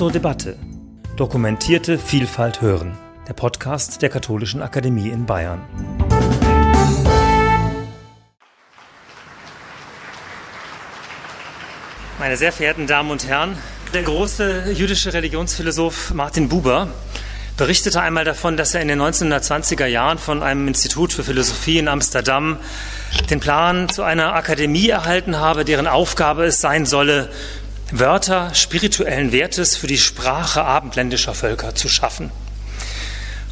zur Debatte. Dokumentierte Vielfalt hören. Der Podcast der Katholischen Akademie in Bayern. Meine sehr verehrten Damen und Herren, der große jüdische Religionsphilosoph Martin Buber berichtete einmal davon, dass er in den 1920er Jahren von einem Institut für Philosophie in Amsterdam den Plan zu einer Akademie erhalten habe, deren Aufgabe es sein solle, Wörter spirituellen Wertes für die Sprache abendländischer Völker zu schaffen.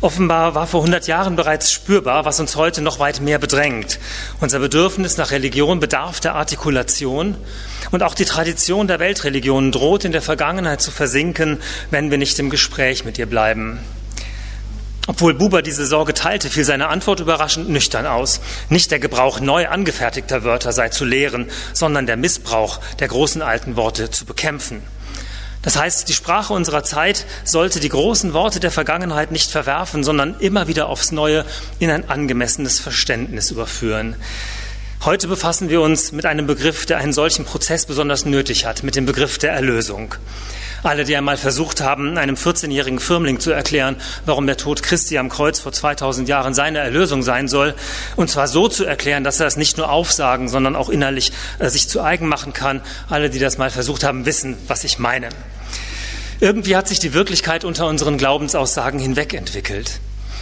Offenbar war vor 100 Jahren bereits spürbar, was uns heute noch weit mehr bedrängt. Unser Bedürfnis nach Religion bedarf der Artikulation und auch die Tradition der Weltreligionen droht in der Vergangenheit zu versinken, wenn wir nicht im Gespräch mit ihr bleiben. Obwohl Buber diese Sorge teilte, fiel seine Antwort überraschend nüchtern aus. Nicht der Gebrauch neu angefertigter Wörter sei zu lehren, sondern der Missbrauch der großen alten Worte zu bekämpfen. Das heißt, die Sprache unserer Zeit sollte die großen Worte der Vergangenheit nicht verwerfen, sondern immer wieder aufs Neue in ein angemessenes Verständnis überführen. Heute befassen wir uns mit einem Begriff, der einen solchen Prozess besonders nötig hat, mit dem Begriff der Erlösung. Alle, die einmal versucht haben, einem 14-jährigen Firmling zu erklären, warum der Tod Christi am Kreuz vor 2000 Jahren seine Erlösung sein soll, und zwar so zu erklären, dass er es nicht nur aufsagen, sondern auch innerlich äh, sich zu eigen machen kann. Alle, die das mal versucht haben, wissen, was ich meine. Irgendwie hat sich die Wirklichkeit unter unseren Glaubensaussagen hinweg entwickelt.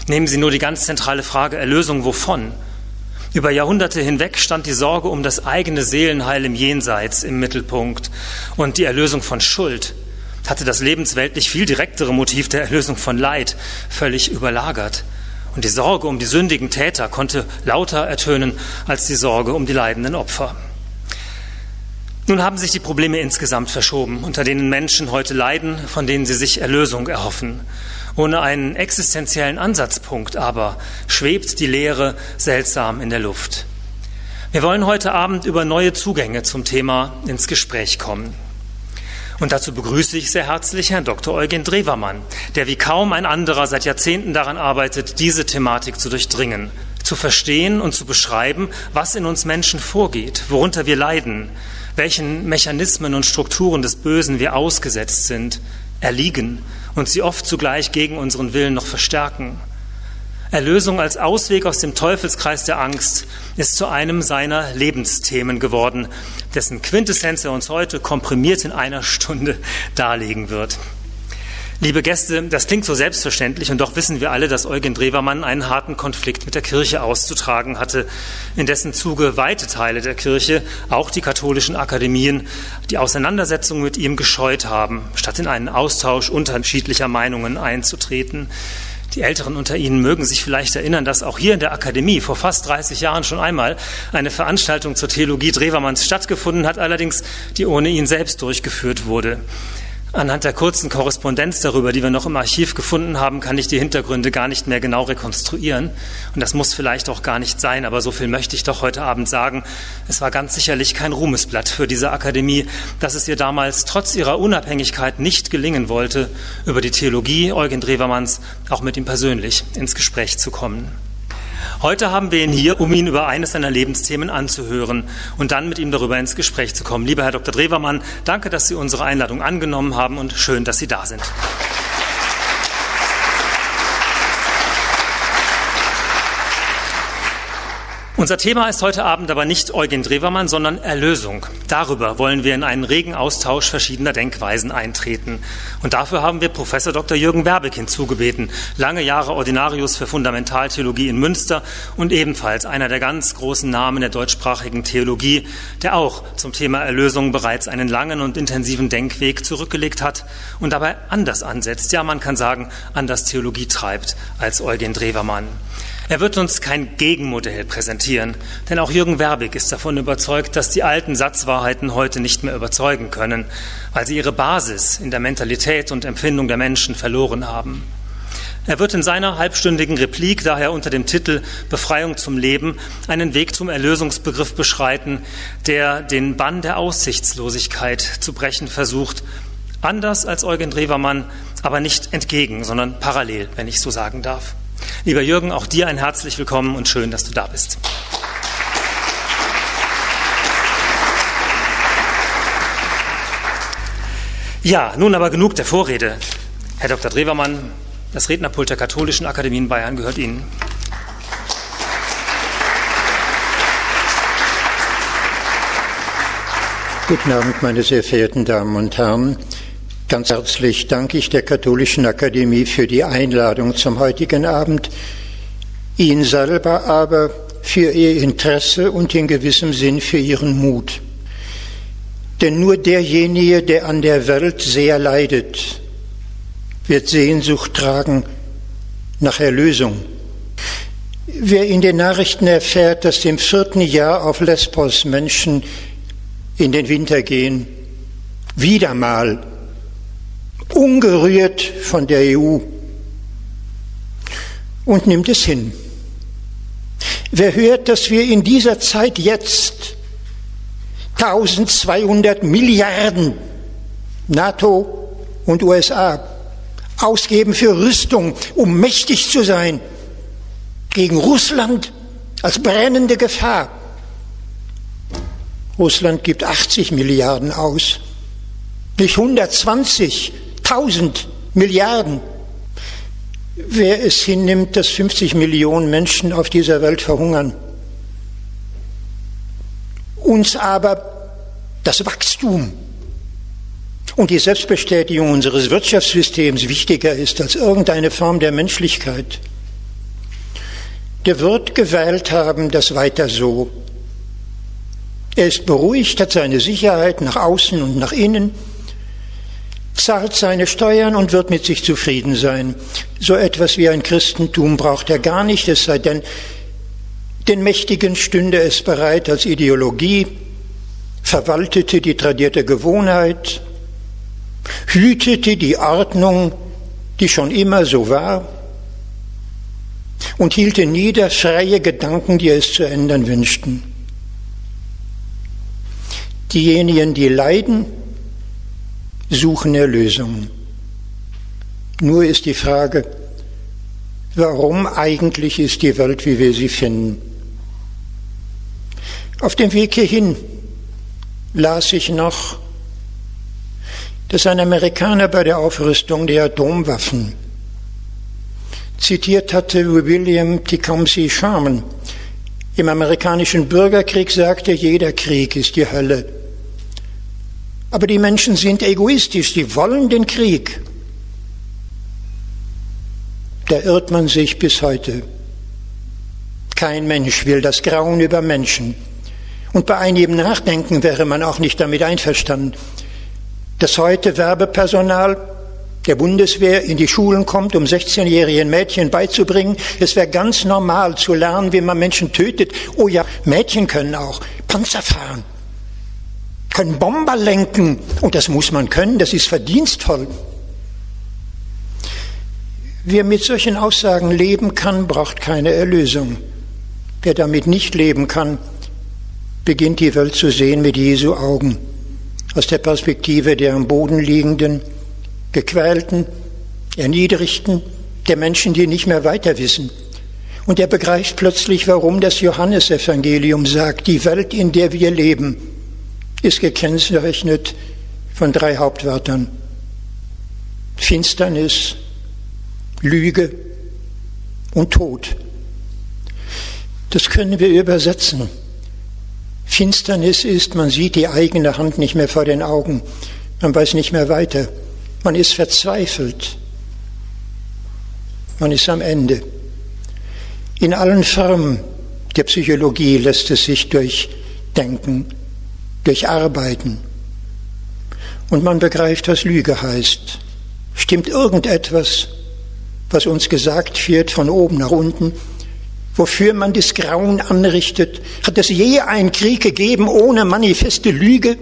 Nehmen Sie nur die ganz zentrale Frage Erlösung wovon? Über Jahrhunderte hinweg stand die Sorge um das eigene Seelenheil im Jenseits im Mittelpunkt und die Erlösung von Schuld hatte das lebensweltlich viel direktere Motiv der Erlösung von Leid völlig überlagert. Und die Sorge um die sündigen Täter konnte lauter ertönen als die Sorge um die leidenden Opfer. Nun haben sich die Probleme insgesamt verschoben, unter denen Menschen heute leiden, von denen sie sich Erlösung erhoffen. Ohne einen existenziellen Ansatzpunkt aber schwebt die Lehre seltsam in der Luft. Wir wollen heute Abend über neue Zugänge zum Thema ins Gespräch kommen. Und dazu begrüße ich sehr herzlich Herrn Dr. Eugen Drewermann, der wie kaum ein anderer seit Jahrzehnten daran arbeitet, diese Thematik zu durchdringen, zu verstehen und zu beschreiben, was in uns Menschen vorgeht, worunter wir leiden, welchen Mechanismen und Strukturen des Bösen wir ausgesetzt sind, erliegen und sie oft zugleich gegen unseren Willen noch verstärken. Erlösung als Ausweg aus dem Teufelskreis der Angst ist zu einem seiner Lebensthemen geworden, dessen Quintessenz er uns heute komprimiert in einer Stunde darlegen wird. Liebe Gäste, das klingt so selbstverständlich und doch wissen wir alle, dass Eugen Drewermann einen harten Konflikt mit der Kirche auszutragen hatte, in dessen Zuge weite Teile der Kirche, auch die katholischen Akademien, die Auseinandersetzung mit ihm gescheut haben, statt in einen Austausch unterschiedlicher Meinungen einzutreten. Die Älteren unter Ihnen mögen sich vielleicht erinnern, dass auch hier in der Akademie vor fast 30 Jahren schon einmal eine Veranstaltung zur Theologie Drewermanns stattgefunden hat, allerdings die ohne ihn selbst durchgeführt wurde. Anhand der kurzen Korrespondenz darüber, die wir noch im Archiv gefunden haben, kann ich die Hintergründe gar nicht mehr genau rekonstruieren. Und das muss vielleicht auch gar nicht sein, aber so viel möchte ich doch heute Abend sagen. Es war ganz sicherlich kein Ruhmesblatt für diese Akademie, dass es ihr damals trotz ihrer Unabhängigkeit nicht gelingen wollte, über die Theologie Eugen Drewermanns auch mit ihm persönlich ins Gespräch zu kommen. Heute haben wir ihn hier, um ihn über eines seiner Lebensthemen anzuhören und dann mit ihm darüber ins Gespräch zu kommen. Lieber Herr Dr. Drewermann, danke, dass Sie unsere Einladung angenommen haben und schön, dass Sie da sind. Unser Thema ist heute Abend aber nicht Eugen Drewermann, sondern Erlösung. Darüber wollen wir in einen regen Austausch verschiedener Denkweisen eintreten. Und dafür haben wir Professor Dr. Jürgen Werbeck hinzugebeten, lange Jahre Ordinarius für Fundamentaltheologie in Münster und ebenfalls einer der ganz großen Namen der deutschsprachigen Theologie, der auch zum Thema Erlösung bereits einen langen und intensiven Denkweg zurückgelegt hat und dabei anders ansetzt. Ja, man kann sagen, anders Theologie treibt als Eugen Drewermann. Er wird uns kein Gegenmodell präsentieren, denn auch Jürgen Werbig ist davon überzeugt, dass die alten Satzwahrheiten heute nicht mehr überzeugen können, weil sie ihre Basis in der Mentalität und Empfindung der Menschen verloren haben. Er wird in seiner halbstündigen Replik daher unter dem Titel Befreiung zum Leben einen Weg zum Erlösungsbegriff beschreiten, der den Bann der Aussichtslosigkeit zu brechen versucht, anders als Eugen Drewermann, aber nicht entgegen, sondern parallel, wenn ich so sagen darf. Lieber Jürgen, auch dir ein herzlich willkommen und schön, dass du da bist. Ja, nun aber genug der Vorrede. Herr Dr. Drewermann, das Rednerpult der Katholischen Akademie in Bayern gehört Ihnen. Guten Abend, meine sehr verehrten Damen und Herren. Ganz herzlich danke ich der Katholischen Akademie für die Einladung zum heutigen Abend, Ihnen selber aber für Ihr Interesse und in gewissem Sinn für Ihren Mut. Denn nur derjenige, der an der Welt sehr leidet, wird Sehnsucht tragen nach Erlösung. Wer in den Nachrichten erfährt, dass im vierten Jahr auf Lesbos Menschen in den Winter gehen, wieder mal ungerührt von der EU und nimmt es hin. Wer hört, dass wir in dieser Zeit jetzt 1200 Milliarden NATO und USA ausgeben für Rüstung, um mächtig zu sein gegen Russland als brennende Gefahr. Russland gibt 80 Milliarden aus, nicht 120, 1000 Milliarden. Wer es hinnimmt, dass 50 Millionen Menschen auf dieser Welt verhungern, uns aber das Wachstum und die Selbstbestätigung unseres Wirtschaftssystems wichtiger ist als irgendeine Form der Menschlichkeit, der wird gewählt haben, das weiter so. Er ist beruhigt, hat seine Sicherheit nach außen und nach innen, zahlt seine Steuern und wird mit sich zufrieden sein. So etwas wie ein Christentum braucht er gar nicht, es sei denn, den Mächtigen stünde es bereit als Ideologie, verwaltete die tradierte Gewohnheit, hütete die Ordnung, die schon immer so war, und hielte nieder freie Gedanken, die es zu ändern wünschten. Diejenigen, die leiden, suchen Erlösung. Nur ist die Frage, warum eigentlich ist die Welt, wie wir sie finden? Auf dem Weg hierhin las ich noch, dass ein Amerikaner bei der Aufrüstung der Atomwaffen zitiert hatte William Tecumseh Sherman. Im amerikanischen Bürgerkrieg sagte, jeder Krieg ist die Hölle. Aber die Menschen sind egoistisch, sie wollen den Krieg. Da irrt man sich bis heute. Kein Mensch will das Grauen über Menschen. Und bei einigem Nachdenken wäre man auch nicht damit einverstanden, dass heute Werbepersonal der Bundeswehr in die Schulen kommt, um 16-jährigen Mädchen beizubringen. Es wäre ganz normal zu lernen, wie man Menschen tötet. Oh ja, Mädchen können auch Panzer fahren, können Bomber lenken. Und das muss man können, das ist verdienstvoll. Wer mit solchen Aussagen leben kann, braucht keine Erlösung. Wer damit nicht leben kann, beginnt die Welt zu sehen mit Jesu Augen, aus der Perspektive der am Boden liegenden, gequälten, erniedrigten, der Menschen, die nicht mehr weiter wissen. Und er begreift plötzlich, warum das Johannesevangelium sagt, die Welt, in der wir leben, ist gekennzeichnet von drei Hauptwörtern. Finsternis, Lüge und Tod. Das können wir übersetzen. Finsternis ist, man sieht die eigene Hand nicht mehr vor den Augen, man weiß nicht mehr weiter. Man ist verzweifelt. Man ist am Ende. In allen Formen der Psychologie lässt es sich durchdenken, durcharbeiten. Und man begreift, was Lüge heißt. Stimmt irgendetwas, was uns gesagt wird von oben nach unten, wofür man das Grauen anrichtet? Hat es je einen Krieg gegeben ohne manifeste Lüge?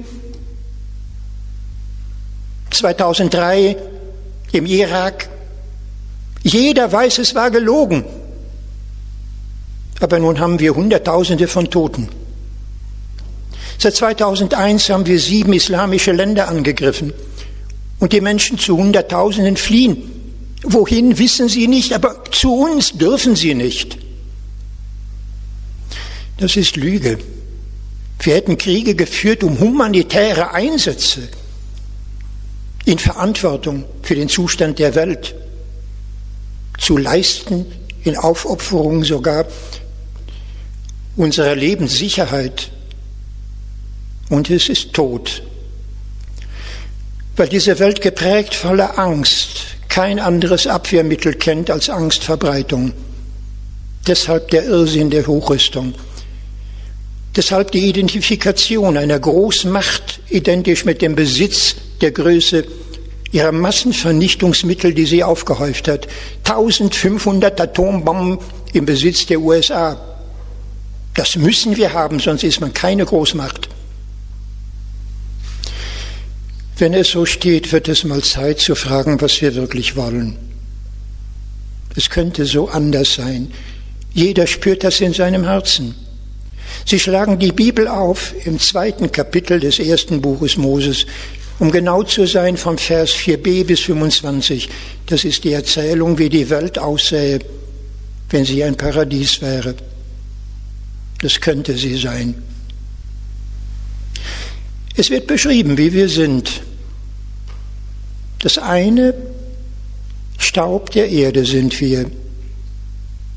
2003 im Irak. Jeder weiß, es war gelogen. Aber nun haben wir Hunderttausende von Toten. Seit 2001 haben wir sieben islamische Länder angegriffen und die Menschen zu Hunderttausenden fliehen. Wohin wissen sie nicht, aber zu uns dürfen sie nicht. Das ist Lüge. Wir hätten Kriege geführt um humanitäre Einsätze in Verantwortung für den Zustand der Welt, zu leisten, in Aufopferung sogar unserer Lebenssicherheit. Und es ist tot, weil diese Welt geprägt voller Angst kein anderes Abwehrmittel kennt als Angstverbreitung. Deshalb der Irrsinn der Hochrüstung. Deshalb die Identifikation einer Großmacht identisch mit dem Besitz der Größe ihrer Massenvernichtungsmittel, die sie aufgehäuft hat. 1500 Atombomben im Besitz der USA. Das müssen wir haben, sonst ist man keine Großmacht. Wenn es so steht, wird es mal Zeit zu fragen, was wir wirklich wollen. Es könnte so anders sein. Jeder spürt das in seinem Herzen. Sie schlagen die Bibel auf im zweiten Kapitel des ersten Buches Moses, um genau zu sein vom Vers 4b bis 25. Das ist die Erzählung, wie die Welt aussähe, wenn sie ein Paradies wäre. Das könnte sie sein. Es wird beschrieben, wie wir sind. Das eine, Staub der Erde sind wir,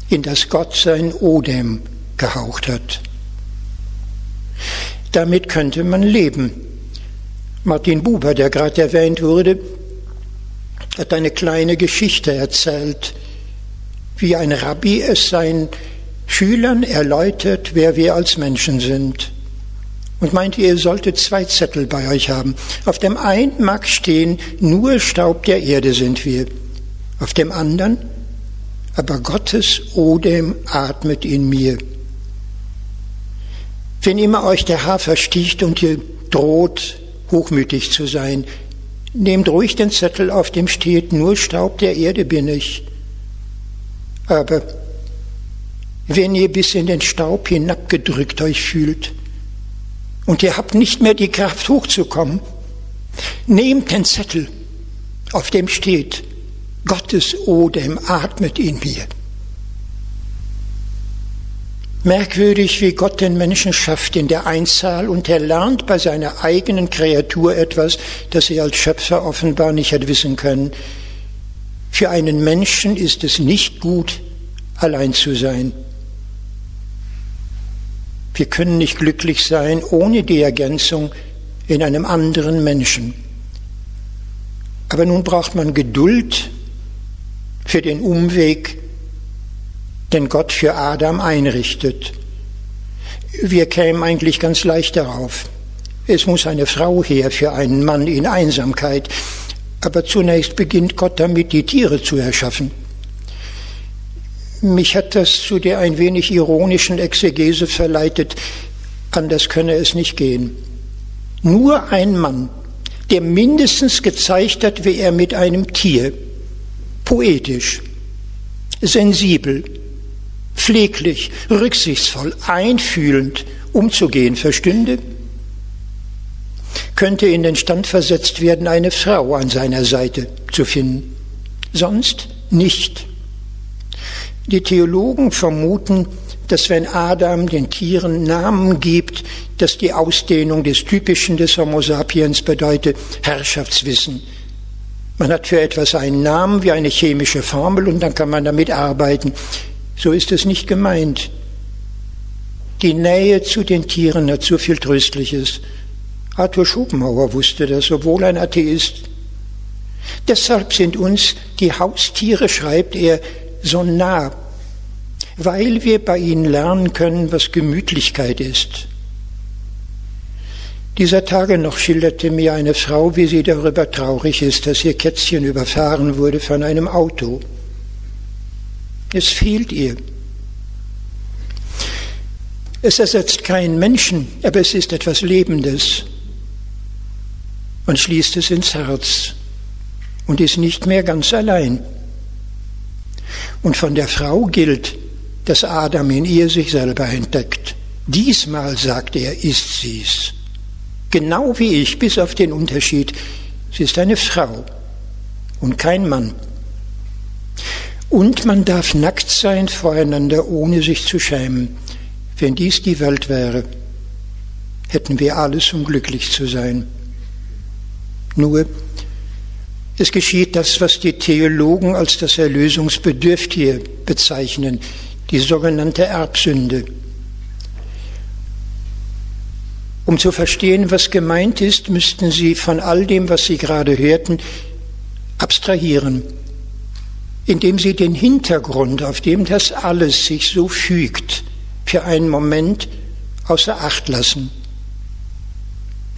in das Gott sein Odem gehaucht hat. Damit könnte man leben. Martin Buber, der gerade erwähnt wurde, hat eine kleine Geschichte erzählt, wie ein Rabbi es seinen Schülern erläutert, wer wir als Menschen sind. Und meinte, ihr solltet zwei Zettel bei euch haben. Auf dem einen mag stehen, nur Staub der Erde sind wir. Auf dem anderen, aber Gottes Odem atmet in mir. Wenn immer euch der Haar versticht und ihr droht, hochmütig zu sein, nehmt ruhig den Zettel, auf dem steht, nur Staub der Erde bin ich. Aber wenn ihr bis in den Staub hinabgedrückt euch fühlt und ihr habt nicht mehr die Kraft hochzukommen, nehmt den Zettel, auf dem steht, Gottes Odem atmet in mir. Merkwürdig, wie Gott den Menschen schafft in der Einzahl und er lernt bei seiner eigenen Kreatur etwas, das er als Schöpfer offenbar nicht hat wissen können. Für einen Menschen ist es nicht gut, allein zu sein. Wir können nicht glücklich sein ohne die Ergänzung in einem anderen Menschen. Aber nun braucht man Geduld für den Umweg den Gott für Adam einrichtet. Wir kämen eigentlich ganz leicht darauf. Es muss eine Frau her für einen Mann in Einsamkeit. Aber zunächst beginnt Gott damit, die Tiere zu erschaffen. Mich hat das zu der ein wenig ironischen Exegese verleitet, anders könne es nicht gehen. Nur ein Mann, der mindestens gezeigt hat, wie er mit einem Tier poetisch, sensibel, pfleglich, rücksichtsvoll, einfühlend umzugehen verstünde, könnte in den Stand versetzt werden, eine Frau an seiner Seite zu finden. Sonst nicht. Die Theologen vermuten, dass wenn Adam den Tieren Namen gibt, dass die Ausdehnung des Typischen des Homo sapiens bedeutet Herrschaftswissen. Man hat für etwas einen Namen wie eine chemische Formel und dann kann man damit arbeiten. So ist es nicht gemeint. Die Nähe zu den Tieren hat so viel Tröstliches. Arthur Schopenhauer wusste das, obwohl ein Atheist. Deshalb sind uns die Haustiere, schreibt er, so nah, weil wir bei ihnen lernen können, was Gemütlichkeit ist. Dieser Tage noch schilderte mir eine Frau, wie sie darüber traurig ist, dass ihr Kätzchen überfahren wurde von einem Auto. Es fehlt ihr. Es ersetzt keinen Menschen, aber es ist etwas Lebendes. Man schließt es ins Herz und ist nicht mehr ganz allein. Und von der Frau gilt, dass Adam in ihr sich selber entdeckt. Diesmal, sagt er, ist sie's. Genau wie ich, bis auf den Unterschied, sie ist eine Frau und kein Mann. Und man darf nackt sein voreinander, ohne sich zu schämen. Wenn dies die Welt wäre, hätten wir alles, um glücklich zu sein. Nur, Es geschieht das, was die Theologen als das Erlösungsbedürftige bezeichnen, die sogenannte Erbsünde. Um zu verstehen, was gemeint ist, müssten Sie von all dem, was Sie gerade hörten, abstrahieren, indem Sie den Hintergrund, auf dem das alles sich so fügt, für einen Moment außer Acht lassen.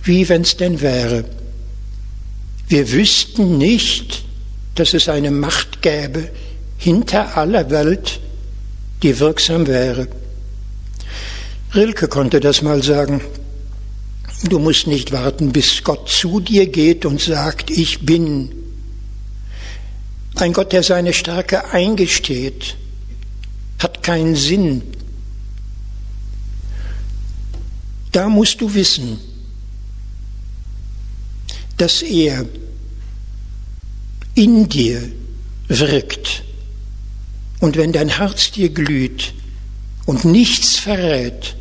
Wie wenn es denn wäre. Wir wüssten nicht, dass es eine Macht gäbe hinter aller Welt, die wirksam wäre. Rilke konnte das mal sagen. Du musst nicht warten, bis Gott zu dir geht und sagt, ich bin. Ein Gott, der seine Stärke eingesteht, hat keinen Sinn. Da musst du wissen, dass er in dir wirkt. Und wenn dein Herz dir glüht und nichts verrät,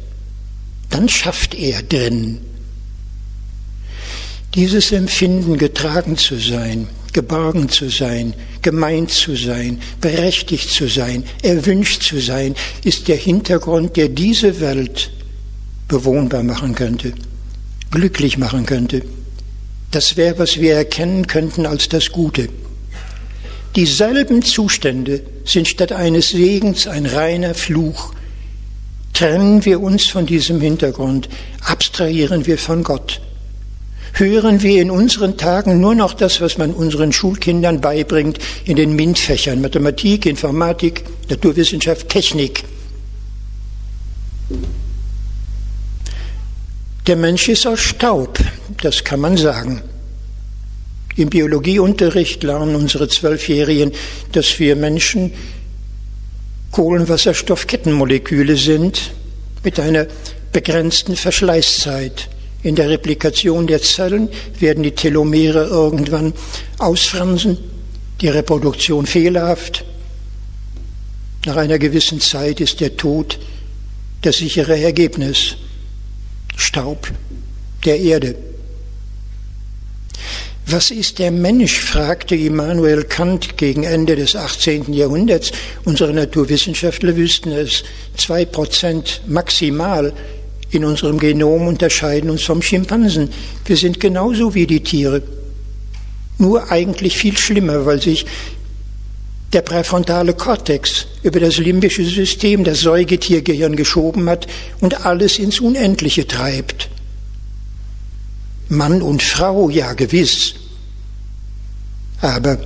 dann schafft er drin dieses Empfinden, getragen zu sein, geborgen zu sein, gemeint zu sein, berechtigt zu sein, erwünscht zu sein, ist der Hintergrund, der diese Welt bewohnbar machen könnte, glücklich machen könnte. Das wäre, was wir erkennen könnten als das Gute. Dieselben Zustände sind statt eines Segens ein reiner Fluch. Trennen wir uns von diesem Hintergrund, abstrahieren wir von Gott hören wir in unseren Tagen nur noch das, was man unseren Schulkindern beibringt in den MINT-Fächern Mathematik, Informatik, Naturwissenschaft, Technik. Der Mensch ist aus Staub, das kann man sagen. Im Biologieunterricht lernen unsere Zwölfjährigen, dass wir Menschen Kohlenwasserstoffkettenmoleküle sind mit einer begrenzten Verschleißzeit. In der Replikation der Zellen werden die Telomere irgendwann ausfransen, die Reproduktion fehlerhaft. Nach einer gewissen Zeit ist der Tod das sichere Ergebnis. Staub der Erde. Was ist der Mensch? fragte Immanuel Kant gegen Ende des 18. Jahrhunderts. Unsere Naturwissenschaftler wüssten es. Zwei Prozent maximal in unserem Genom unterscheiden uns vom Schimpansen. Wir sind genauso wie die Tiere. Nur eigentlich viel schlimmer, weil sich der präfrontale Kortex über das limbische System, das Säugetiergehirn geschoben hat und alles ins Unendliche treibt. Mann und Frau, ja gewiss. Aber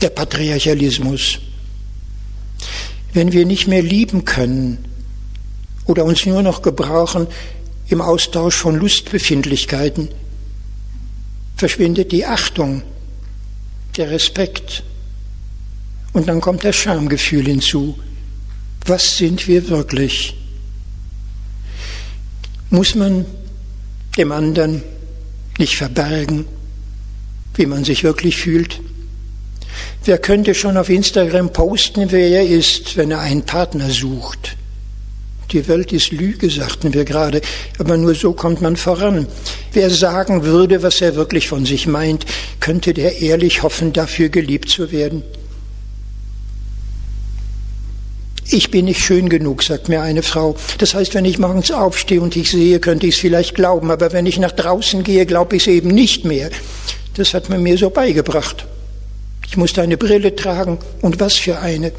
der Patriarchalismus. Wenn wir nicht mehr lieben können, oder uns nur noch gebrauchen im Austausch von Lustbefindlichkeiten, verschwindet die Achtung, der Respekt. Und dann kommt das Schamgefühl hinzu. Was sind wir wirklich? Muss man dem anderen nicht verbergen, wie man sich wirklich fühlt? Wer könnte schon auf Instagram posten, wer er ist, wenn er einen Partner sucht? Die Welt ist Lüge, sagten wir gerade, aber nur so kommt man voran. Wer sagen würde, was er wirklich von sich meint, könnte der ehrlich hoffen, dafür geliebt zu werden. Ich bin nicht schön genug, sagt mir eine Frau. Das heißt, wenn ich morgens aufstehe und ich sehe, könnte ich es vielleicht glauben, aber wenn ich nach draußen gehe, glaube ich es eben nicht mehr. Das hat man mir so beigebracht. Ich musste eine Brille tragen und was für eine.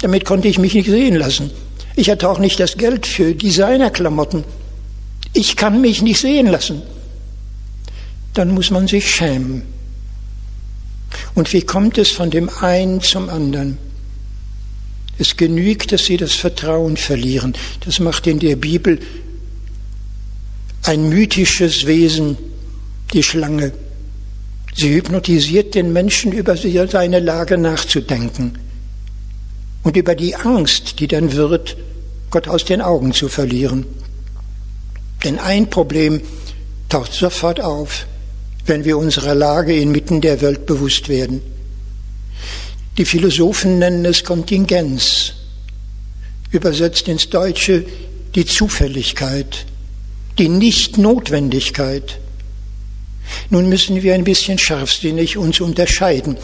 Damit konnte ich mich nicht sehen lassen. Ich hatte auch nicht das Geld für Designerklamotten. Ich kann mich nicht sehen lassen. Dann muss man sich schämen. Und wie kommt es von dem einen zum anderen? Es genügt, dass sie das Vertrauen verlieren. Das macht in der Bibel ein mythisches Wesen, die Schlange. Sie hypnotisiert den Menschen, über seine Lage nachzudenken und über die Angst, die dann wird, Gott aus den Augen zu verlieren. Denn ein Problem taucht sofort auf, wenn wir unserer Lage inmitten der Welt bewusst werden. Die Philosophen nennen es Kontingenz, übersetzt ins Deutsche die Zufälligkeit, die Nichtnotwendigkeit. Nun müssen wir ein bisschen scharfsinnig uns unterscheiden.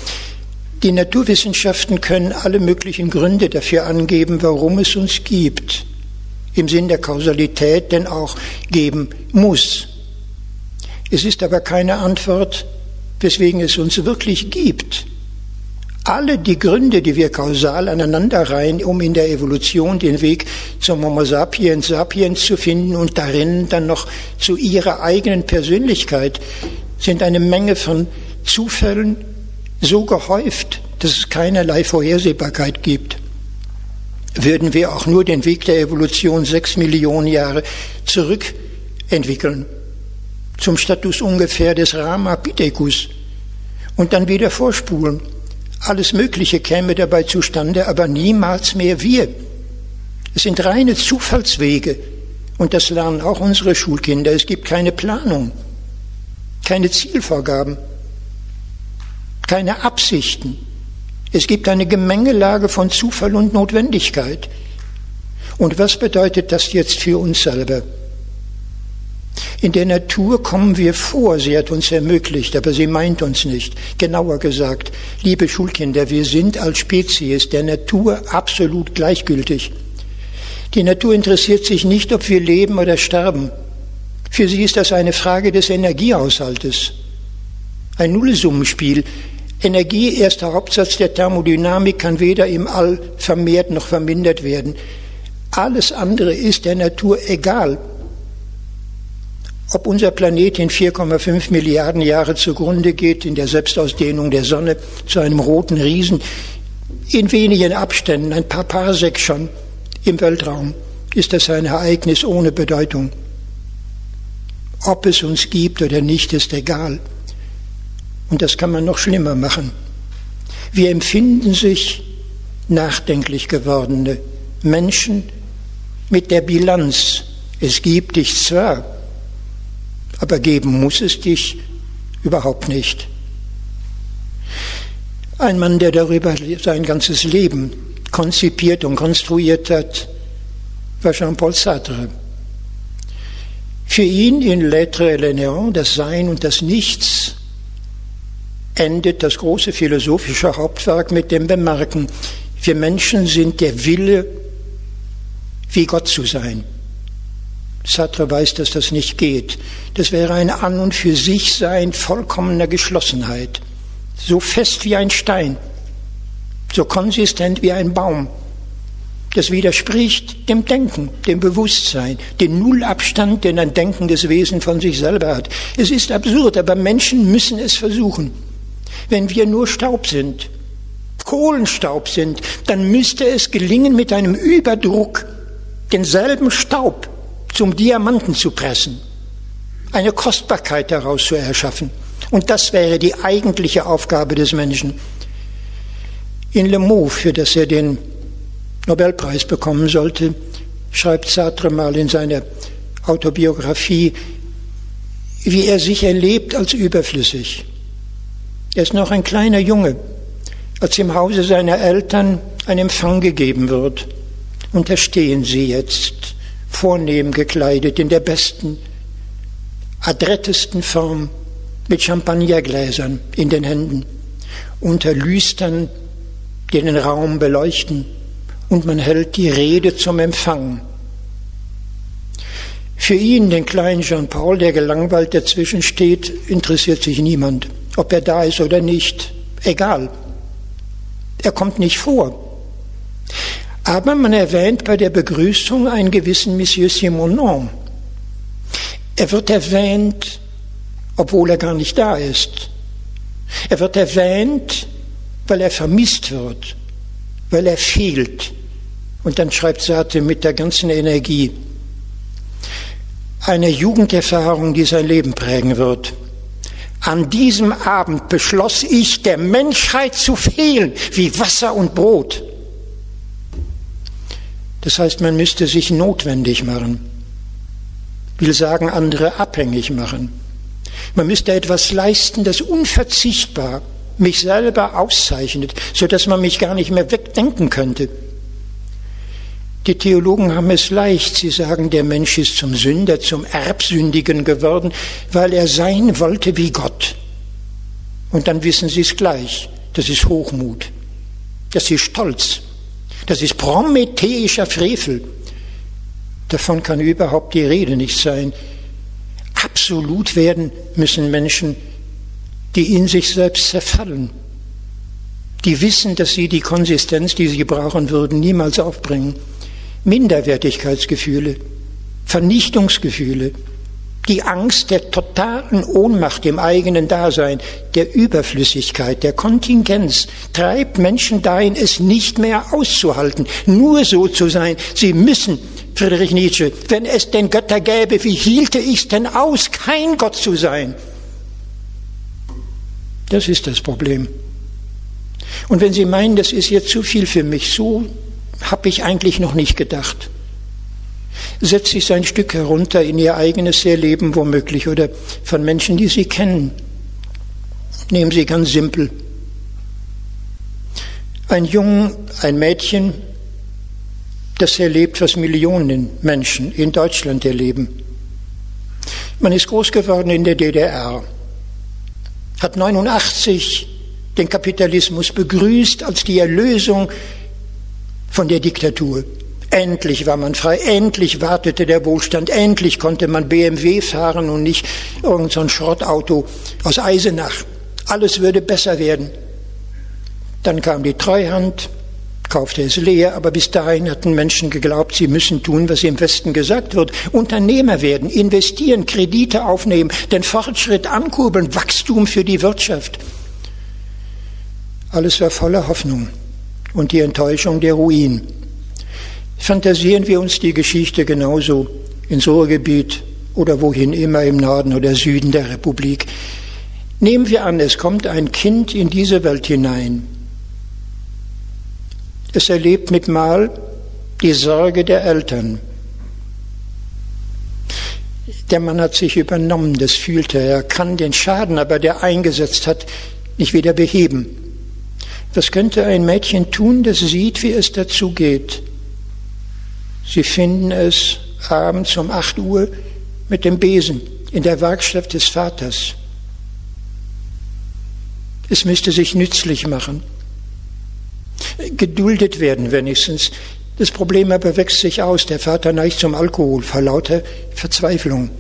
Die Naturwissenschaften können alle möglichen Gründe dafür angeben, warum es uns gibt. Im Sinn der Kausalität denn auch geben muss. Es ist aber keine Antwort, weswegen es uns wirklich gibt. Alle die Gründe, die wir kausal aneinanderreihen, um in der Evolution den Weg zum Homo sapiens sapiens zu finden und darin dann noch zu ihrer eigenen Persönlichkeit, sind eine Menge von Zufällen so gehäuft, dass es keinerlei Vorhersehbarkeit gibt. Würden wir auch nur den Weg der Evolution sechs Millionen Jahre zurückentwickeln, zum Status ungefähr des Ramapithecus und dann wieder vorspulen. Alles Mögliche käme dabei zustande, aber niemals mehr wir. Es sind reine Zufallswege und das lernen auch unsere Schulkinder. Es gibt keine Planung, keine Zielvorgaben, keine Absichten. Es gibt eine Gemengelage von Zufall und Notwendigkeit. Und was bedeutet das jetzt für uns selber? In der Natur kommen wir vor, sie hat uns ermöglicht, aber sie meint uns nicht. Genauer gesagt, liebe Schulkinder, wir sind als Spezies der Natur absolut gleichgültig. Die Natur interessiert sich nicht, ob wir leben oder sterben. Für sie ist das eine Frage des Energiehaushaltes. Ein Nullsummenspiel. Energie, erster Hauptsatz der Thermodynamik, kann weder im All vermehrt noch vermindert werden. Alles andere ist der Natur egal. Ob unser Planet in 4,5 Milliarden Jahre zugrunde geht, in der Selbstausdehnung der Sonne zu einem roten Riesen, in wenigen Abständen, ein paar Parsec schon im Weltraum, ist das ein Ereignis ohne Bedeutung. Ob es uns gibt oder nicht, ist egal. Und das kann man noch schlimmer machen. Wir empfinden sich nachdenklich gewordene Menschen mit der Bilanz. Es gibt dich zwar, aber geben muss es dich überhaupt nicht. Ein Mann, der darüber sein ganzes Leben konzipiert und konstruiert hat, war Jean-Paul Sartre. Für ihn in L'être et le néant, das Sein und das Nichts, endet das große philosophische Hauptwerk mit dem Bemerken, wir Menschen sind der Wille, wie Gott zu sein. Sartre weiß, dass das nicht geht. Das wäre ein An und für sich Sein vollkommener Geschlossenheit. So fest wie ein Stein, so konsistent wie ein Baum. Das widerspricht dem Denken, dem Bewusstsein, dem Nullabstand, den ein denkendes Wesen von sich selber hat. Es ist absurd, aber Menschen müssen es versuchen. Wenn wir nur Staub sind, Kohlenstaub sind, dann müsste es gelingen, mit einem Überdruck denselben Staub zum Diamanten zu pressen, eine Kostbarkeit daraus zu erschaffen. Und das wäre die eigentliche Aufgabe des Menschen. In Le Mot, für das er den Nobelpreis bekommen sollte, schreibt Sartre mal in seiner Autobiografie, wie er sich erlebt als überflüssig. Er ist noch ein kleiner Junge, als im Hause seiner Eltern ein Empfang gegeben wird. Und da stehen sie jetzt vornehm gekleidet, in der besten, adrettesten Form, mit Champagnergläsern in den Händen, unter Lüstern, die den Raum beleuchten, und man hält die Rede zum Empfang. Für ihn, den kleinen Jean-Paul, der gelangweilt dazwischen steht, interessiert sich niemand, ob er da ist oder nicht. Egal. Er kommt nicht vor. Aber man erwähnt bei der Begrüßung einen gewissen Monsieur Simonon. Er wird erwähnt, obwohl er gar nicht da ist. Er wird erwähnt, weil er vermisst wird, weil er fehlt. Und dann schreibt Sate mit der ganzen Energie eine Jugenderfahrung, die sein Leben prägen wird. An diesem Abend beschloss ich, der Menschheit zu fehlen, wie Wasser und Brot. Das heißt, man müsste sich notwendig machen. Will sagen, andere abhängig machen. Man müsste etwas leisten, das unverzichtbar mich selber auszeichnet, so dass man mich gar nicht mehr wegdenken könnte. Die Theologen haben es leicht. Sie sagen, der Mensch ist zum Sünder, zum Erbsündigen geworden, weil er sein wollte wie Gott. Und dann wissen sie es gleich. Das ist Hochmut. Das ist Stolz. Das ist prometheischer Frevel. Davon kann überhaupt die Rede nicht sein. Absolut werden müssen Menschen, die in sich selbst zerfallen, die wissen, dass sie die Konsistenz, die sie brauchen würden, niemals aufbringen. Minderwertigkeitsgefühle, Vernichtungsgefühle, die Angst der totalen Ohnmacht im eigenen Dasein, der Überflüssigkeit, der Kontingenz treibt Menschen dahin, es nicht mehr auszuhalten, nur so zu sein. Sie müssen, Friedrich Nietzsche, wenn es denn Götter gäbe, wie hielte ich es denn aus, kein Gott zu sein? Das ist das Problem. Und wenn Sie meinen, das ist jetzt zu viel für mich, so habe ich eigentlich noch nicht gedacht. Setzen Sie ein Stück herunter in Ihr eigenes Erleben womöglich oder von Menschen, die Sie kennen. Nehmen Sie ganz simpel. Ein Jungen, ein Mädchen, das erlebt, was Millionen Menschen in Deutschland erleben. Man ist groß geworden in der DDR, hat 89 den Kapitalismus begrüßt als die Erlösung von der Diktatur. Endlich war man frei, endlich wartete der Wohlstand, endlich konnte man BMW fahren und nicht irgendein so Schrottauto aus Eisenach. Alles würde besser werden. Dann kam die Treuhand, kaufte es leer, aber bis dahin hatten Menschen geglaubt, sie müssen tun, was im Westen gesagt wird. Unternehmer werden, investieren, Kredite aufnehmen, den Fortschritt ankurbeln, Wachstum für die Wirtschaft. Alles war voller Hoffnung und die Enttäuschung der Ruin. Fantasieren wir uns die Geschichte genauso ins Ruhrgebiet oder wohin immer im Norden oder Süden der Republik. Nehmen wir an, es kommt ein Kind in diese Welt hinein. Es erlebt mit Mal die Sorge der Eltern. Der Mann hat sich übernommen, das fühlte er. Er kann den Schaden, aber der eingesetzt hat, nicht wieder beheben. Was könnte ein Mädchen tun, das sieht, wie es dazu geht? Sie finden es abends um 8 Uhr mit dem Besen in der Werkstatt des Vaters. Es müsste sich nützlich machen. Geduldet werden wenigstens. Das Problem aber wächst sich aus. Der Vater neigt zum Alkohol vor lauter Verzweiflung.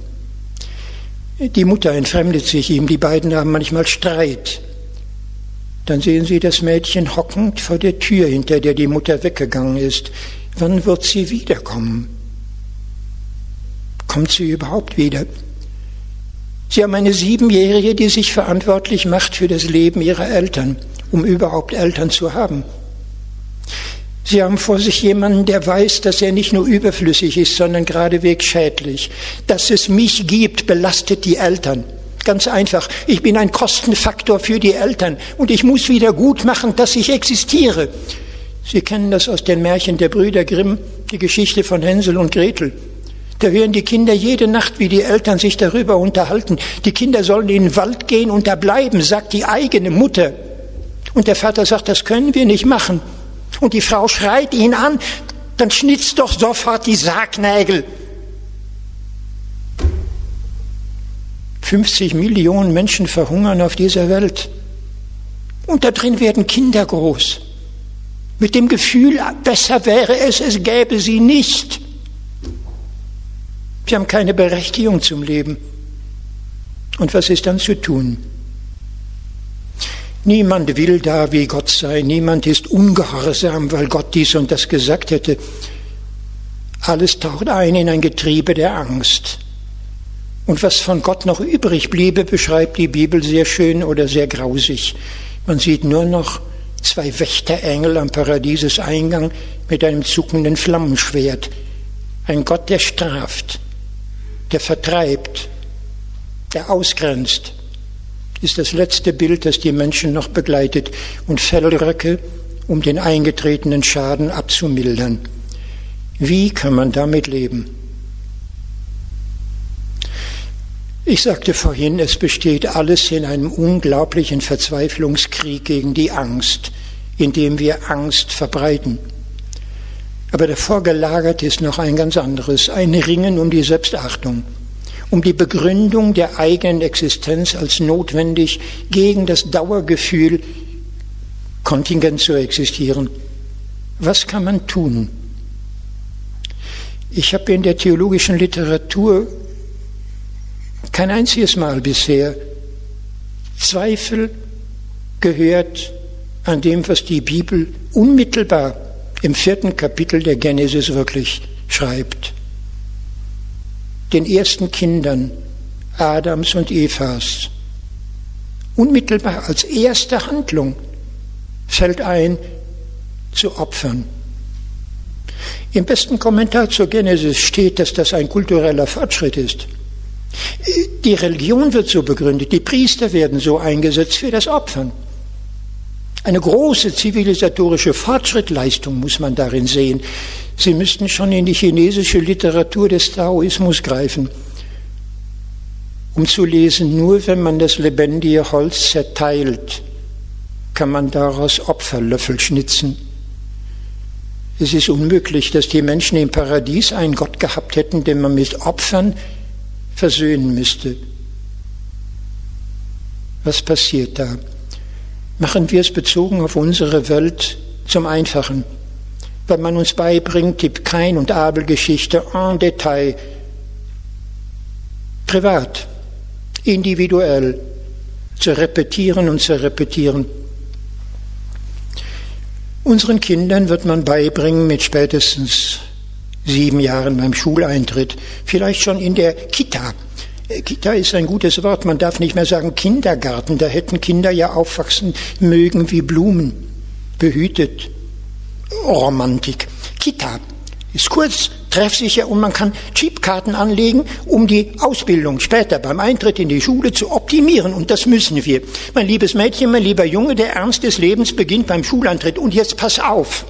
Die Mutter entfremdet sich ihm. Die beiden haben manchmal Streit. Dann sehen Sie das Mädchen hockend vor der Tür, hinter der die Mutter weggegangen ist. Wann wird sie wiederkommen? Kommt sie überhaupt wieder? Sie haben eine Siebenjährige, die sich verantwortlich macht für das Leben ihrer Eltern, um überhaupt Eltern zu haben. Sie haben vor sich jemanden, der weiß, dass er nicht nur überflüssig ist, sondern geradewegs schädlich. Dass es mich gibt, belastet die Eltern. Ganz einfach. Ich bin ein Kostenfaktor für die Eltern und ich muss wieder gut machen, dass ich existiere. Sie kennen das aus den Märchen der Brüder Grimm, die Geschichte von Hänsel und Gretel. Da hören die Kinder jede Nacht, wie die Eltern sich darüber unterhalten. Die Kinder sollen in den Wald gehen und da bleiben, sagt die eigene Mutter. Und der Vater sagt, das können wir nicht machen. Und die Frau schreit ihn an, dann schnitzt doch sofort die Sargnägel. 50 Millionen Menschen verhungern auf dieser Welt. Und da drin werden Kinder groß. Mit dem Gefühl, besser wäre es, es gäbe sie nicht. Sie haben keine Berechtigung zum Leben. Und was ist dann zu tun? Niemand will da wie Gott sein, niemand ist ungehorsam, weil Gott dies und das gesagt hätte. Alles taucht ein in ein Getriebe der Angst. Und was von Gott noch übrig bliebe, beschreibt die Bibel sehr schön oder sehr grausig. Man sieht nur noch zwei Wächterengel am Paradieseseingang mit einem zuckenden Flammenschwert. Ein Gott, der straft, der vertreibt, der ausgrenzt, ist das letzte Bild, das die Menschen noch begleitet und Fellröcke, um den eingetretenen Schaden abzumildern. Wie kann man damit leben? Ich sagte vorhin, es besteht alles in einem unglaublichen Verzweiflungskrieg gegen die Angst, indem wir Angst verbreiten. Aber davor gelagert ist noch ein ganz anderes, ein Ringen um die Selbstachtung, um die Begründung der eigenen Existenz als notwendig gegen das Dauergefühl, kontingent zu existieren. Was kann man tun? Ich habe in der theologischen Literatur kein einziges Mal bisher Zweifel gehört an dem, was die Bibel unmittelbar im vierten Kapitel der Genesis wirklich schreibt. Den ersten Kindern Adams und Evas. Unmittelbar als erste Handlung fällt ein, zu opfern. Im besten Kommentar zur Genesis steht, dass das ein kultureller Fortschritt ist. Die Religion wird so begründet, die Priester werden so eingesetzt für das Opfern. Eine große zivilisatorische Fortschrittleistung muss man darin sehen. Sie müssten schon in die chinesische Literatur des Taoismus greifen, um zu lesen, nur wenn man das lebendige Holz zerteilt, kann man daraus Opferlöffel schnitzen. Es ist unmöglich, dass die Menschen im Paradies einen Gott gehabt hätten, den man mit Opfern versöhnen müsste. Was passiert da? machen wir es bezogen auf unsere Welt zum Einfachen, weil man uns beibringt, die Kain- und Abel-Geschichte en Detail, privat, individuell, zu repetieren und zu repetieren. Unseren Kindern wird man beibringen, mit spätestens sieben Jahren beim Schuleintritt, vielleicht schon in der Kita, Kita ist ein gutes Wort. Man darf nicht mehr sagen Kindergarten. Da hätten Kinder ja aufwachsen mögen wie Blumen. Behütet. Romantik. Kita ist kurz, treffsicher und man kann Chipkarten anlegen, um die Ausbildung später beim Eintritt in die Schule zu optimieren. Und das müssen wir. Mein liebes Mädchen, mein lieber Junge, der Ernst des Lebens beginnt beim Schuleintritt. Und jetzt pass auf.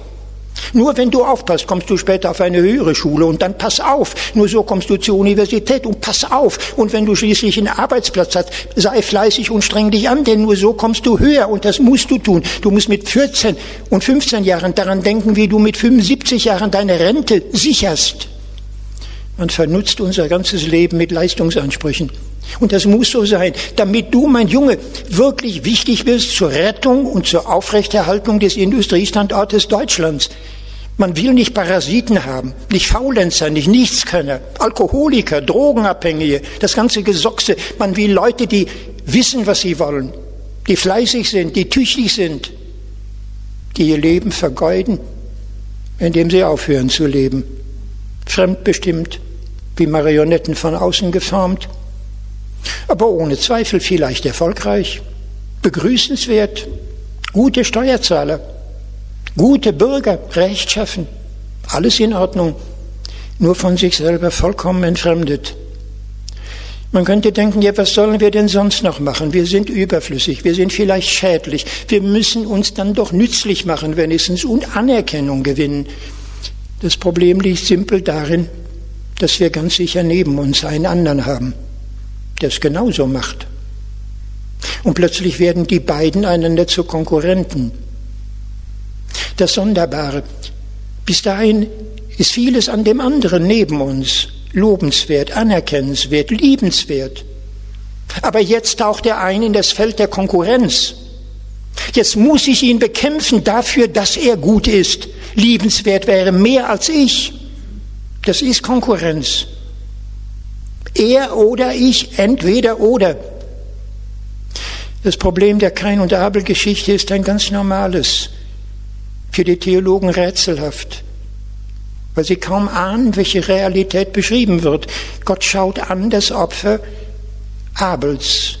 Nur wenn du aufpasst, kommst du später auf eine höhere Schule und dann pass auf. Nur so kommst du zur Universität und pass auf. Und wenn du schließlich einen Arbeitsplatz hast, sei fleißig und streng dich an, denn nur so kommst du höher und das musst du tun. Du musst mit 14 und 15 Jahren daran denken, wie du mit 75 Jahren deine Rente sicherst. Man vernutzt unser ganzes Leben mit Leistungsansprüchen. Und das muss so sein, damit du, mein Junge, wirklich wichtig bist zur Rettung und zur Aufrechterhaltung des Industriestandortes Deutschlands. Man will nicht Parasiten haben, nicht Faulenzer, nicht Nichtskönner, Alkoholiker, Drogenabhängige, das ganze Gesochse. Man will Leute, die wissen, was sie wollen, die fleißig sind, die tüchtig sind, die ihr Leben vergeuden, indem sie aufhören zu leben. Fremdbestimmt, wie Marionetten von außen geformt, aber ohne Zweifel vielleicht erfolgreich, begrüßenswert, gute Steuerzahler, gute Bürger, rechtschaffen, alles in Ordnung, nur von sich selber vollkommen entfremdet. Man könnte denken, ja, was sollen wir denn sonst noch machen? Wir sind überflüssig, wir sind vielleicht schädlich, wir müssen uns dann doch nützlich machen, wenigstens und Anerkennung gewinnen. Das Problem liegt simpel darin, dass wir ganz sicher neben uns einen anderen haben der es genauso macht. Und plötzlich werden die beiden einander zu Konkurrenten. Das Sonderbare, bis dahin ist vieles an dem anderen neben uns lobenswert, anerkennenswert, liebenswert. Aber jetzt taucht er ein in das Feld der Konkurrenz. Jetzt muss ich ihn bekämpfen dafür, dass er gut ist, liebenswert wäre, mehr als ich. Das ist Konkurrenz. Er oder ich, entweder oder. Das Problem der Kain- und Abel-Geschichte ist ein ganz normales, für die Theologen rätselhaft, weil sie kaum ahnen, welche Realität beschrieben wird. Gott schaut an das Opfer Abels,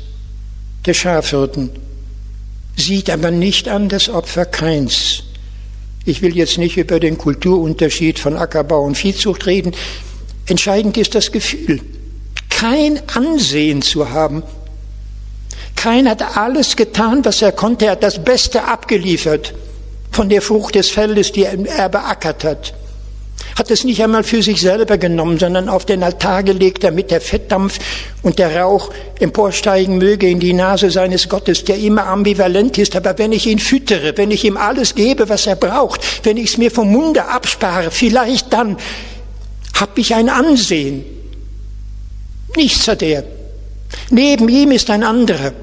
der Schafhirten, sieht aber nicht an das Opfer Kains. Ich will jetzt nicht über den Kulturunterschied von Ackerbau und Viehzucht reden. Entscheidend ist das Gefühl kein Ansehen zu haben. Kein hat alles getan, was er konnte. Er hat das Beste abgeliefert von der Frucht des Feldes, die er beackert hat. hat es nicht einmal für sich selber genommen, sondern auf den Altar gelegt, damit der Fettdampf und der Rauch emporsteigen möge in die Nase seines Gottes, der immer ambivalent ist. Aber wenn ich ihn füttere, wenn ich ihm alles gebe, was er braucht, wenn ich es mir vom Munde abspare, vielleicht dann habe ich ein Ansehen. Nichts hat er. Neben ihm ist ein anderer.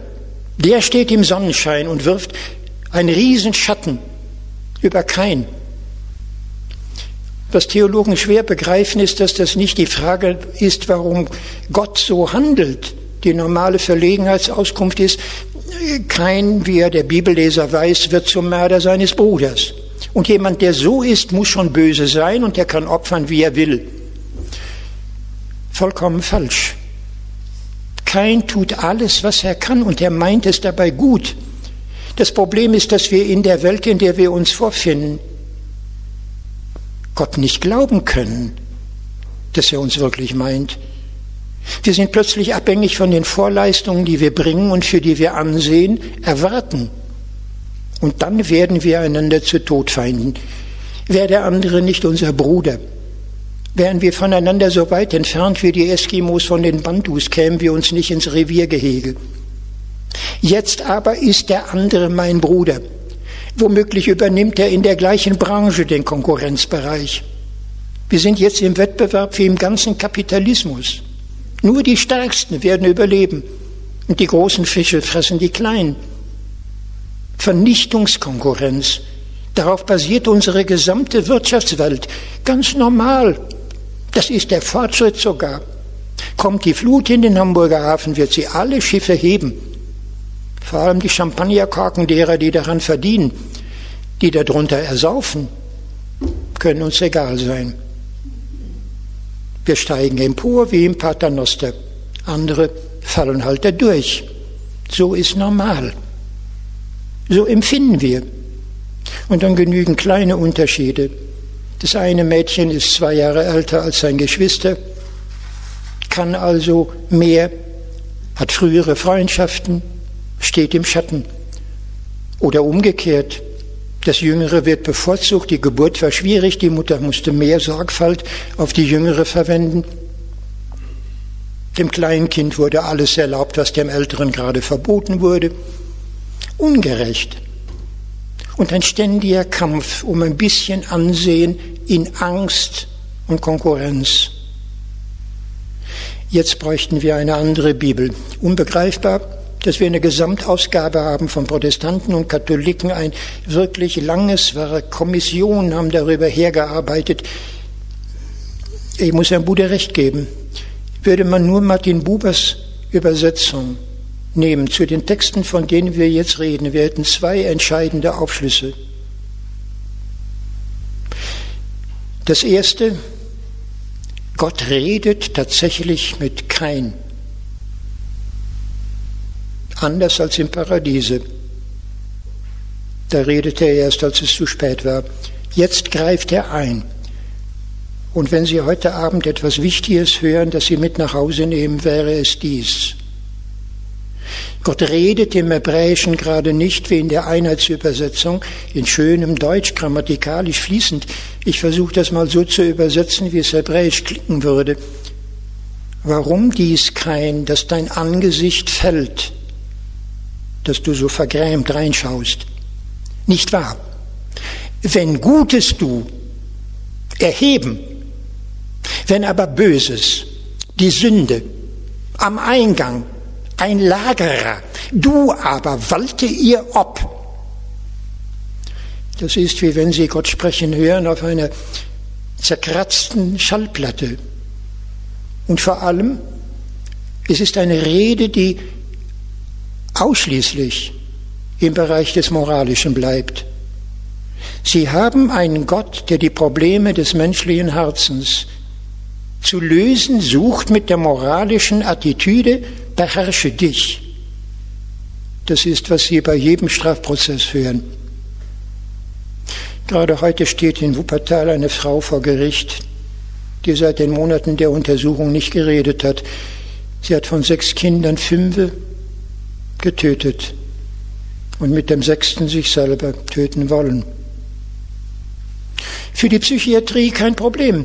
Der steht im Sonnenschein und wirft einen Riesenschatten über kein. Was Theologen schwer begreifen, ist, dass das nicht die Frage ist, warum Gott so handelt. Die normale Verlegenheitsauskunft ist, kein, wie er der Bibelleser weiß, wird zum Mörder seines Bruders. Und jemand, der so ist, muss schon böse sein und der kann opfern, wie er will. Vollkommen falsch. Kein tut alles, was er kann und er meint es dabei gut. Das Problem ist, dass wir in der Welt, in der wir uns vorfinden, Gott nicht glauben können, dass er uns wirklich meint. Wir sind plötzlich abhängig von den Vorleistungen, die wir bringen und für die wir ansehen, erwarten. Und dann werden wir einander zu Todfeinden. Wäre der andere nicht unser Bruder? Wären wir voneinander so weit entfernt wie die Eskimos von den Bantus, kämen wir uns nicht ins Reviergehege. Jetzt aber ist der andere mein Bruder. Womöglich übernimmt er in der gleichen Branche den Konkurrenzbereich. Wir sind jetzt im Wettbewerb wie im ganzen Kapitalismus. Nur die Stärksten werden überleben und die großen Fische fressen die kleinen. Vernichtungskonkurrenz. Darauf basiert unsere gesamte Wirtschaftswelt. Ganz normal. Das ist der Fortschritt sogar. Kommt die Flut in den Hamburger Hafen, wird sie alle Schiffe heben. Vor allem die Champagnerkorken derer, die daran verdienen, die darunter ersaufen, können uns egal sein. Wir steigen empor wie im Paternoster. Andere fallen halt dadurch. So ist normal. So empfinden wir. Und dann genügen kleine Unterschiede. Das eine Mädchen ist zwei Jahre älter als sein Geschwister, kann also mehr, hat frühere Freundschaften, steht im Schatten. Oder umgekehrt, das Jüngere wird bevorzugt, die Geburt war schwierig, die Mutter musste mehr Sorgfalt auf die Jüngere verwenden. Dem kleinen Kind wurde alles erlaubt, was dem Älteren gerade verboten wurde. Ungerecht. Und ein ständiger Kampf um ein bisschen Ansehen in Angst und Konkurrenz. Jetzt bräuchten wir eine andere Bibel. Unbegreifbar, dass wir eine Gesamtausgabe haben von Protestanten und Katholiken, ein wirklich langes Werk. Kommissionen haben darüber hergearbeitet. Ich muss Herrn Bude recht geben. Würde man nur Martin Bubers Übersetzung nehmen zu den Texten, von denen wir jetzt reden, wir hätten zwei entscheidende Aufschlüsse. Das erste, Gott redet tatsächlich mit Kain anders als im Paradiese. Da redete er erst, als es zu spät war. Jetzt greift er ein. Und wenn Sie heute Abend etwas Wichtiges hören, das Sie mit nach Hause nehmen, wäre es dies. Gott redet im Hebräischen gerade nicht wie in der Einheitsübersetzung, in schönem Deutsch, grammatikalisch fließend. Ich versuche das mal so zu übersetzen, wie es hebräisch klingen würde. Warum dies kein, dass dein Angesicht fällt? dass du so vergrämt reinschaust. Nicht wahr? Wenn Gutes du, erheben, wenn aber Böses, die Sünde, am Eingang, ein Lagerer, du aber walte ihr ob. Das ist wie wenn Sie Gott sprechen hören auf einer zerkratzten Schallplatte. Und vor allem, es ist eine Rede, die ausschließlich im Bereich des Moralischen bleibt. Sie haben einen Gott, der die Probleme des menschlichen Herzens zu lösen sucht mit der moralischen Attitüde, beherrsche dich. Das ist, was Sie bei jedem Strafprozess hören. Gerade heute steht in Wuppertal eine Frau vor Gericht, die seit den Monaten der Untersuchung nicht geredet hat. Sie hat von sechs Kindern fünfe getötet und mit dem sechsten sich selber töten wollen. Für die Psychiatrie kein Problem.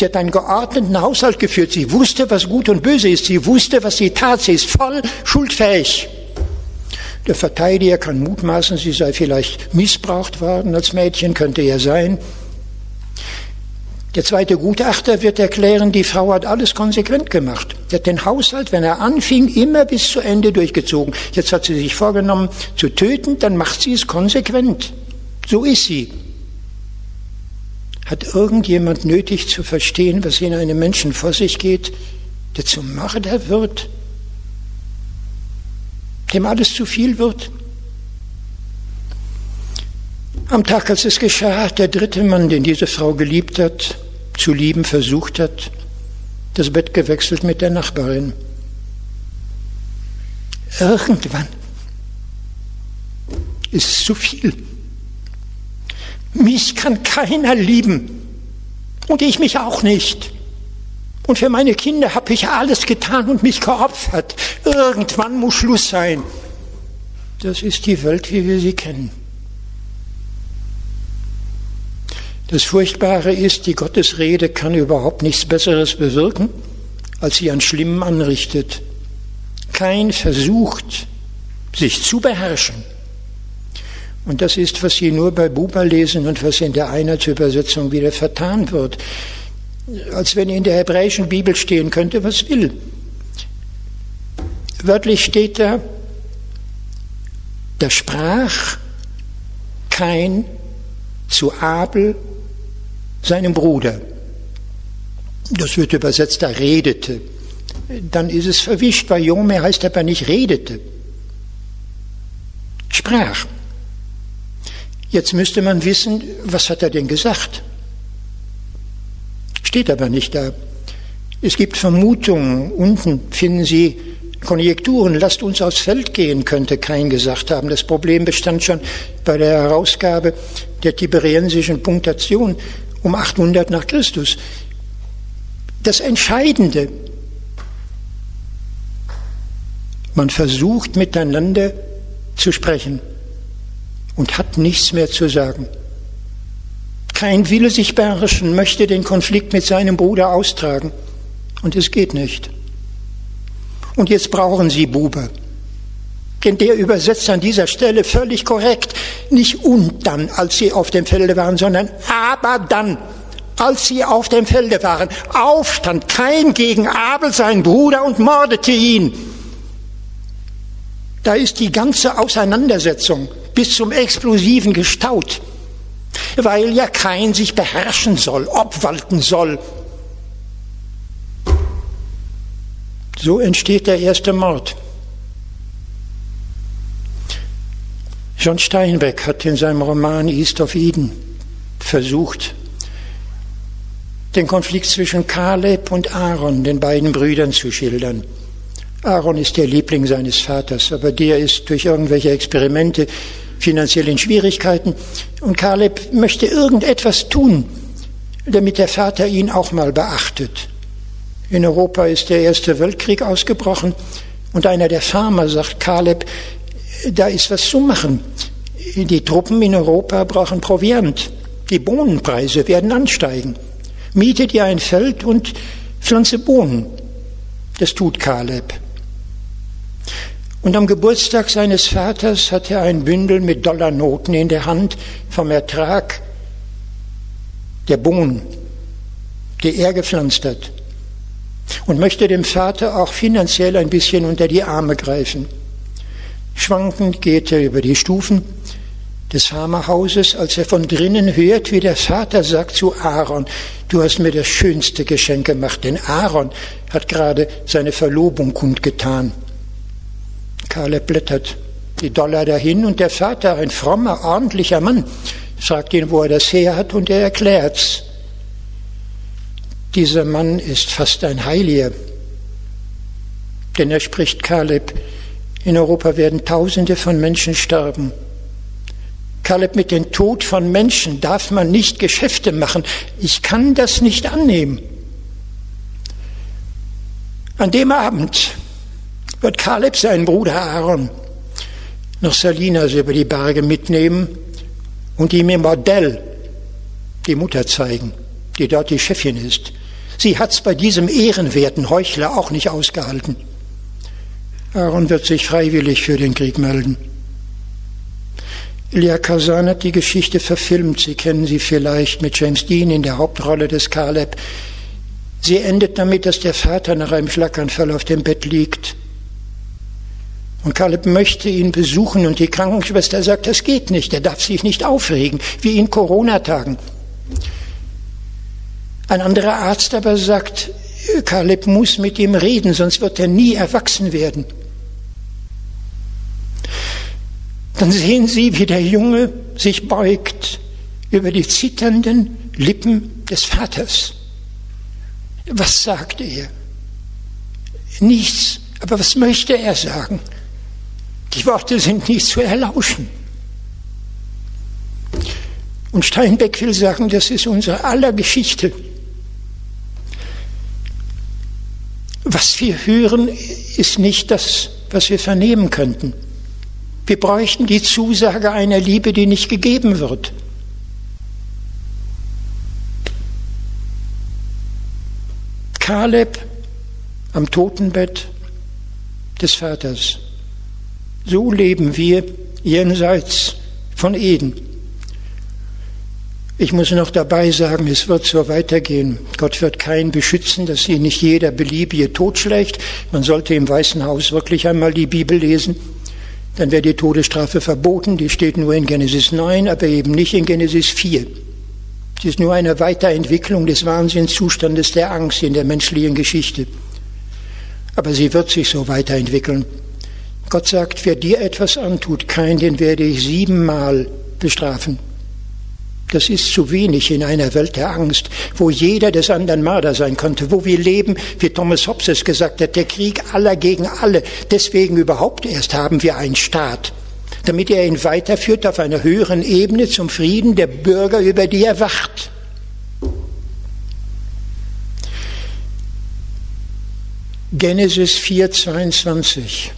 Sie hat einen geordneten Haushalt geführt. Sie wusste, was gut und böse ist. Sie wusste, was sie tat. Sie ist voll schuldfähig. Der Verteidiger kann mutmaßen, sie sei vielleicht missbraucht worden als Mädchen, könnte ja sein. Der zweite Gutachter wird erklären, die Frau hat alles konsequent gemacht. Sie hat den Haushalt, wenn er anfing, immer bis zu Ende durchgezogen. Jetzt hat sie sich vorgenommen zu töten, dann macht sie es konsequent. So ist sie. Hat irgendjemand nötig zu verstehen, was in einem Menschen vor sich geht, der zum Mörder wird? Dem alles zu viel wird? Am Tag, als es geschah, der dritte Mann, den diese Frau geliebt hat, zu lieben versucht hat, das Bett gewechselt mit der Nachbarin. Irgendwann ist es zu viel. Mich kann keiner lieben und ich mich auch nicht. Und für meine Kinder habe ich alles getan und mich geopfert. Irgendwann muss Schluss sein. Das ist die Welt, wie wir sie kennen. Das Furchtbare ist, die Gottesrede kann überhaupt nichts Besseres bewirken, als sie an Schlimmem anrichtet. Kein versucht, sich zu beherrschen. Und das ist, was Sie nur bei Buber lesen und was in der Einheitsübersetzung wieder vertan wird. Als wenn in der hebräischen Bibel stehen könnte, was will. Wörtlich steht da, da sprach kein zu Abel, seinem Bruder. Das wird übersetzt, er redete. Dann ist es verwischt, weil Jome heißt aber nicht redete. Sprach. Jetzt müsste man wissen, was hat er denn gesagt? Steht aber nicht da. Es gibt Vermutungen. Unten finden Sie Konjekturen. Lasst uns aufs Feld gehen, könnte kein gesagt haben. Das Problem bestand schon bei der Herausgabe der tiberiensischen Punktation um 800 nach Christus. Das Entscheidende, man versucht miteinander zu sprechen und hat nichts mehr zu sagen. Kein Wille sich beherrschen, möchte den Konflikt mit seinem Bruder austragen. Und es geht nicht. Und jetzt brauchen sie Buber. Denn der übersetzt an dieser Stelle völlig korrekt. Nicht und dann, als sie auf dem Felde waren, sondern aber dann, als sie auf dem Felde waren. Aufstand kein gegen Abel, sein Bruder, und mordete ihn. Da ist die ganze Auseinandersetzung bis zum Explosiven gestaut, weil ja kein sich beherrschen soll, obwalten soll. So entsteht der erste Mord. John Steinbeck hat in seinem Roman East of Eden versucht, den Konflikt zwischen Kaleb und Aaron, den beiden Brüdern, zu schildern. Aaron ist der Liebling seines Vaters, aber der ist durch irgendwelche Experimente finanziell in Schwierigkeiten und Kaleb möchte irgendetwas tun, damit der Vater ihn auch mal beachtet. In Europa ist der Erste Weltkrieg ausgebrochen und einer der Farmer sagt Kaleb, da ist was zu machen. Die Truppen in Europa brauchen Proviant. Die Bohnenpreise werden ansteigen. Miete dir ein Feld und pflanze Bohnen. Das tut Kaleb. Und am Geburtstag seines Vaters hat er ein Bündel mit Dollarnoten in der Hand vom Ertrag der Bohnen, die er gepflanzt hat. Und möchte dem Vater auch finanziell ein bisschen unter die Arme greifen. Schwankend geht er über die Stufen des Farmerhauses, als er von drinnen hört, wie der Vater sagt zu Aaron, du hast mir das schönste Geschenk gemacht, denn Aaron hat gerade seine Verlobung kundgetan. Kaleb blättert die Dollar dahin und der Vater, ein frommer, ordentlicher Mann, fragt ihn, wo er das her hat und er erklärt's. Dieser Mann ist fast ein Heiliger, denn er spricht Kaleb, in Europa werden Tausende von Menschen sterben. Kaleb, mit dem Tod von Menschen darf man nicht Geschäfte machen. Ich kann das nicht annehmen. An dem Abend wird Kaleb seinen Bruder Aaron nach Salinas über die Berge mitnehmen und ihm im Modell die Mutter zeigen, die dort die Chefin ist. Sie hat's bei diesem ehrenwerten Heuchler auch nicht ausgehalten. Aaron wird sich freiwillig für den Krieg melden. Ilya Kazan hat die Geschichte verfilmt. Sie kennen sie vielleicht mit James Dean in der Hauptrolle des Caleb. Sie endet damit, dass der Vater nach einem Schlaganfall auf dem Bett liegt. Und Caleb möchte ihn besuchen und die Krankenschwester sagt, das geht nicht, er darf sich nicht aufregen, wie in Corona-Tagen. Ein anderer Arzt aber sagt, Caleb muss mit ihm reden, sonst wird er nie erwachsen werden. Dann sehen Sie, wie der Junge sich beugt über die zitternden Lippen des Vaters. Was sagt er? Nichts. Aber was möchte er sagen? Die Worte sind nicht zu erlauschen. Und Steinbeck will sagen, das ist unsere aller Geschichte. Was wir hören, ist nicht das, was wir vernehmen könnten. Wir bräuchten die Zusage einer Liebe, die nicht gegeben wird. Kaleb am Totenbett des Vaters. So leben wir jenseits von Eden. Ich muss noch dabei sagen, es wird so weitergehen. Gott wird keinen beschützen, dass sie nicht jeder beliebige totschlägt. Man sollte im Weißen Haus wirklich einmal die Bibel lesen dann wäre die Todesstrafe verboten. Die steht nur in Genesis 9, aber eben nicht in Genesis 4. Sie ist nur eine Weiterentwicklung des Wahnsinnszustandes der Angst in der menschlichen Geschichte. Aber sie wird sich so weiterentwickeln. Gott sagt, wer dir etwas antut, kein, den werde ich siebenmal bestrafen. Das ist zu wenig in einer Welt der Angst, wo jeder des anderen Mörder sein könnte, wo wir leben, wie Thomas Hobbes es gesagt hat, der Krieg aller gegen alle. Deswegen überhaupt erst haben wir einen Staat, damit er ihn weiterführt auf einer höheren Ebene zum Frieden der Bürger, über die er wacht. Genesis 4, 22.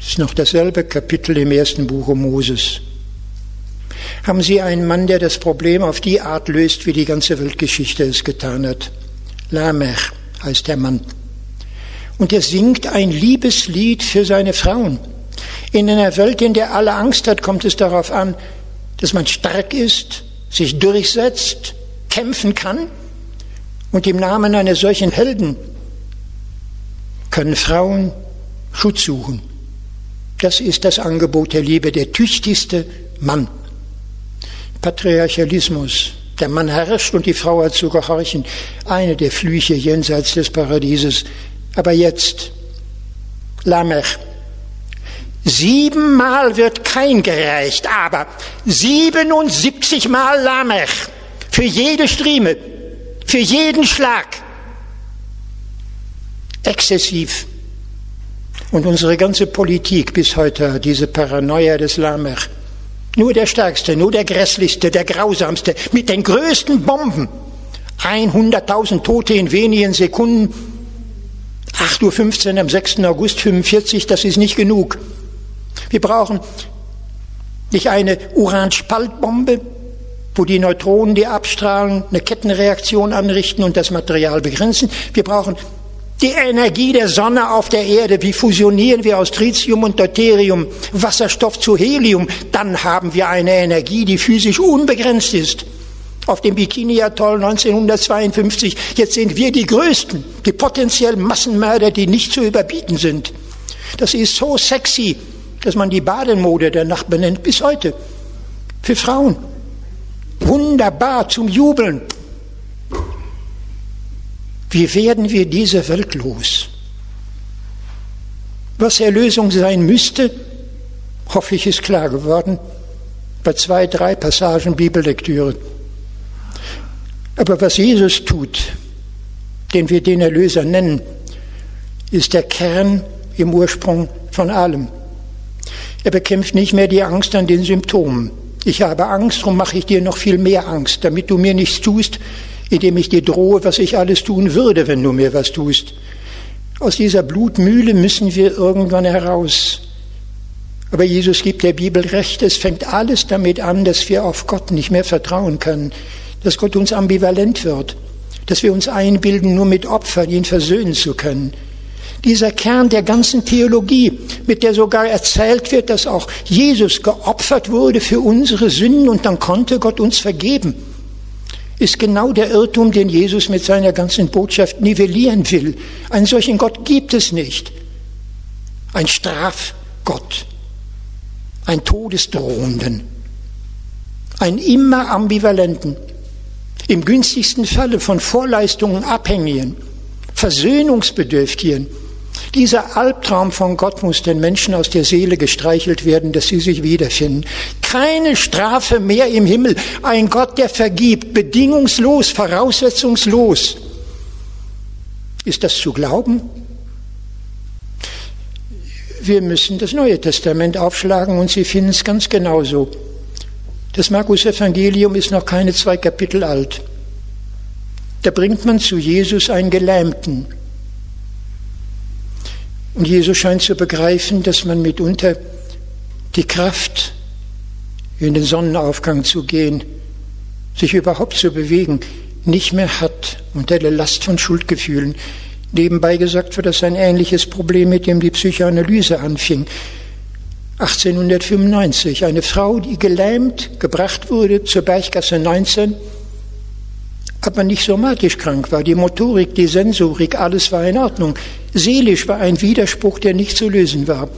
Das ist noch dasselbe Kapitel im ersten Buch Moses haben Sie einen Mann, der das Problem auf die Art löst, wie die ganze Weltgeschichte es getan hat. Lamech heißt der Mann. Und er singt ein Liebeslied für seine Frauen. In einer Welt, in der alle Angst hat, kommt es darauf an, dass man stark ist, sich durchsetzt, kämpfen kann. Und im Namen eines solchen Helden können Frauen Schutz suchen. Das ist das Angebot der Liebe, der tüchtigste Mann. Patriarchalismus. Der Mann herrscht und die Frau hat zu gehorchen. Eine der Flüche jenseits des Paradieses. Aber jetzt, Lamech. Siebenmal wird kein gereicht, aber 77 Mal Lamech. Für jede Strieme, für jeden Schlag. Exzessiv. Und unsere ganze Politik bis heute, diese Paranoia des Lamech, nur der Stärkste, nur der Grässlichste, der Grausamste, mit den größten Bomben. 100.000 Tote in wenigen Sekunden. 8.15 Uhr am 6. August 45, das ist nicht genug. Wir brauchen nicht eine Uranspaltbombe, wo die Neutronen, die abstrahlen, eine Kettenreaktion anrichten und das Material begrenzen. Wir brauchen die Energie der Sonne auf der Erde, wie fusionieren wir aus Tritium und Deuterium, Wasserstoff zu Helium, dann haben wir eine Energie, die physisch unbegrenzt ist. Auf dem Bikini-Atoll 1952, jetzt sind wir die Größten, die potenziellen Massenmörder, die nicht zu überbieten sind. Das ist so sexy, dass man die Bademode der Nacht benennt, bis heute. Für Frauen. Wunderbar zum Jubeln. Wie werden wir diese Welt los? Was Erlösung sein müsste, hoffe ich, ist klar geworden bei zwei, drei Passagen Bibellektüre. Aber was Jesus tut, den wir den Erlöser nennen, ist der Kern im Ursprung von allem. Er bekämpft nicht mehr die Angst an den Symptomen. Ich habe Angst, darum mache ich dir noch viel mehr Angst, damit du mir nichts tust, indem ich dir drohe, was ich alles tun würde, wenn du mir was tust. Aus dieser Blutmühle müssen wir irgendwann heraus. Aber Jesus gibt der Bibel recht, es fängt alles damit an, dass wir auf Gott nicht mehr vertrauen können. dass Gott uns ambivalent wird, dass wir uns einbilden, nur mit Opfern ihn versöhnen zu können. Dieser Kern der ganzen Theologie, mit der sogar erzählt wird, dass auch Jesus geopfert wurde für unsere Sünden und dann konnte Gott uns vergeben, ist genau der Irrtum, den Jesus mit seiner ganzen Botschaft nivellieren will. Einen solchen Gott gibt es nicht. Ein Strafgott, ein Todesdrohenden, einen immer ambivalenten, im günstigsten Falle von Vorleistungen abhängigen, versöhnungsbedürftigen, dieser Albtraum von Gott muss den Menschen aus der Seele gestreichelt werden, dass sie sich wiederfinden. Keine Strafe mehr im Himmel. Ein Gott, der vergibt, bedingungslos, voraussetzungslos. Ist das zu glauben? Wir müssen das Neue Testament aufschlagen und Sie finden es ganz genauso. Das Markus-Evangelium ist noch keine zwei Kapitel alt. Da bringt man zu Jesus einen Gelähmten, und Jesus scheint zu begreifen, dass man mitunter die Kraft, in den Sonnenaufgang zu gehen, sich überhaupt zu bewegen, nicht mehr hat unter der Last von Schuldgefühlen. Nebenbei gesagt wird das ein ähnliches Problem, mit dem die Psychoanalyse anfing. 1895, eine Frau, die gelähmt gebracht wurde zur Berggasse 19, aber nicht somatisch krank war. Die Motorik, die Sensorik, alles war in Ordnung. Seelisch war ein Widerspruch, der nicht zu lösen war.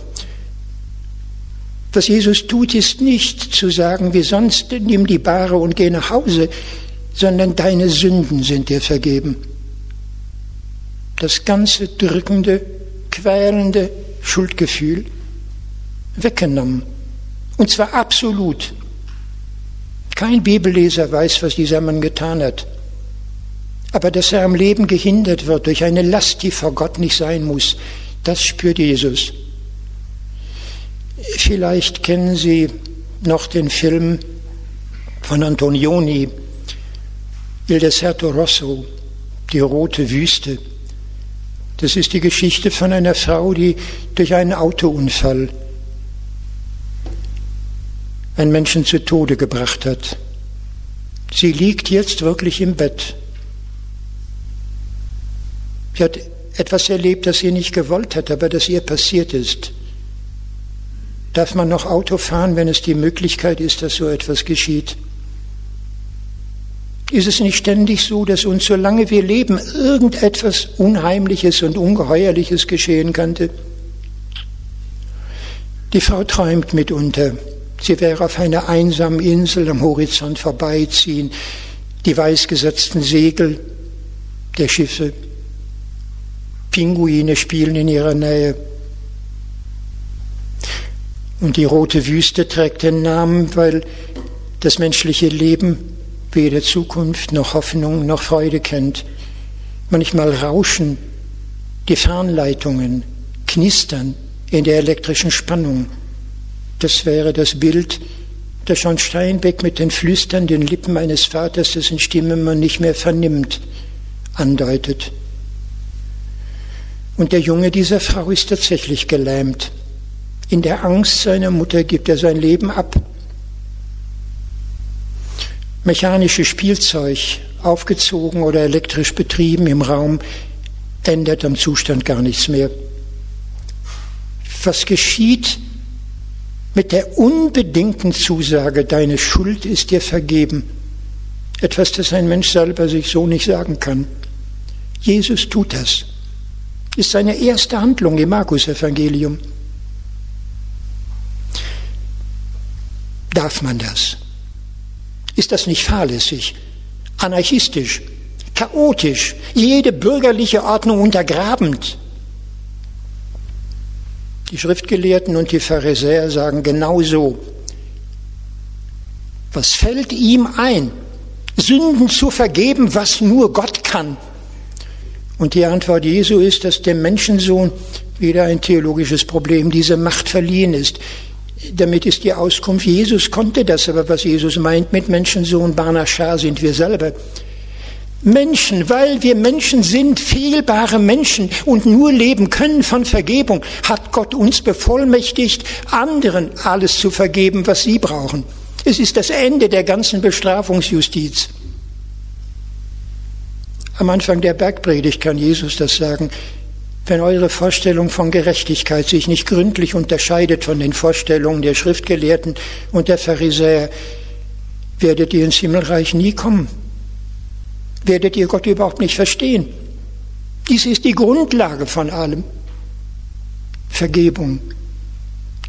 Was Jesus tut, ist nicht zu sagen, wie sonst, nimm die Bahre und geh nach Hause, sondern deine Sünden sind dir vergeben. Das ganze drückende, quälende Schuldgefühl weggenommen. Und zwar absolut. Kein Bibelleser weiß, was dieser Mann getan hat aber dass er am Leben gehindert wird durch eine Last, die vor Gott nicht sein muss, das spürt Jesus. Vielleicht kennen Sie noch den Film von Antonioni, Il Deserto Rosso, die rote Wüste. Das ist die Geschichte von einer Frau, die durch einen Autounfall einen Menschen zu Tode gebracht hat. Sie liegt jetzt wirklich im Bett. Sie hat etwas erlebt, das sie nicht gewollt hat, aber das ihr passiert ist. Darf man noch Auto fahren, wenn es die Möglichkeit ist, dass so etwas geschieht? Ist es nicht ständig so, dass uns, solange wir leben, irgendetwas Unheimliches und Ungeheuerliches geschehen könnte? Die Frau träumt mitunter. Sie wäre auf einer einsamen Insel am Horizont vorbeiziehen, die weißgesetzten Segel der Schiffe, Pinguine spielen in ihrer Nähe. Und die rote Wüste trägt den Namen, weil das menschliche Leben weder Zukunft noch Hoffnung noch Freude kennt. Manchmal rauschen die Fernleitungen, knistern in der elektrischen Spannung. Das wäre das Bild, das schon Steinbeck mit den flüsternden Lippen eines Vaters, dessen Stimme man nicht mehr vernimmt, andeutet. Und der Junge dieser Frau ist tatsächlich gelähmt. In der Angst seiner Mutter gibt er sein Leben ab. Mechanisches Spielzeug, aufgezogen oder elektrisch betrieben im Raum, ändert am Zustand gar nichts mehr. Was geschieht mit der unbedingten Zusage, deine Schuld ist dir vergeben? Etwas, das ein Mensch selber sich so nicht sagen kann. Jesus tut das ist seine erste Handlung im Markus-Evangelium. Darf man das? Ist das nicht fahrlässig, anarchistisch, chaotisch, jede bürgerliche Ordnung untergrabend? Die Schriftgelehrten und die Pharisäer sagen genauso. Was fällt ihm ein, Sünden zu vergeben, was nur Gott kann? Und die Antwort Jesu ist, dass dem Menschensohn wieder ein theologisches Problem, diese Macht verliehen ist. Damit ist die Auskunft, Jesus konnte das, aber was Jesus meint mit Menschensohn, Barnachar sind wir selber. Menschen, weil wir Menschen sind, fehlbare Menschen und nur leben können von Vergebung, hat Gott uns bevollmächtigt, anderen alles zu vergeben, was sie brauchen. Es ist das Ende der ganzen Bestrafungsjustiz. Am Anfang der Bergpredigt kann Jesus das sagen. Wenn eure Vorstellung von Gerechtigkeit sich nicht gründlich unterscheidet von den Vorstellungen der Schriftgelehrten und der Pharisäer, werdet ihr ins Himmelreich nie kommen. Werdet ihr Gott überhaupt nicht verstehen. Dies ist die Grundlage von allem. Vergebung.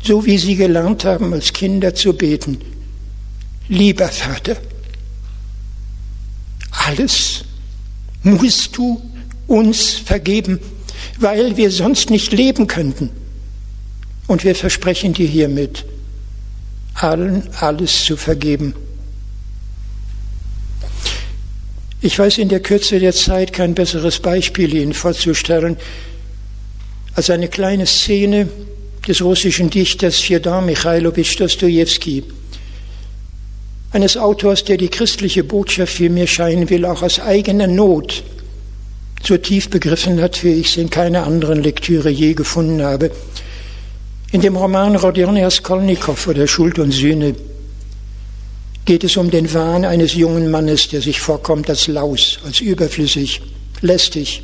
So wie sie gelernt haben, als Kinder zu beten. Lieber Vater, alles musst du uns vergeben, weil wir sonst nicht leben könnten. Und wir versprechen dir hiermit, allen alles zu vergeben. Ich weiß in der Kürze der Zeit kein besseres Beispiel Ihnen vorzustellen als eine kleine Szene des russischen Dichters Fjodor Michailowitsch Dostojewski, eines Autors, der die christliche Botschaft, wie mir scheinen will, auch aus eigener Not so tief begriffen hat, wie ich es in keiner anderen Lektüre je gefunden habe. In dem Roman Rodion Raskolnikow oder Schuld und Sühne geht es um den Wahn eines jungen Mannes, der sich vorkommt als laus, als überflüssig, lästig,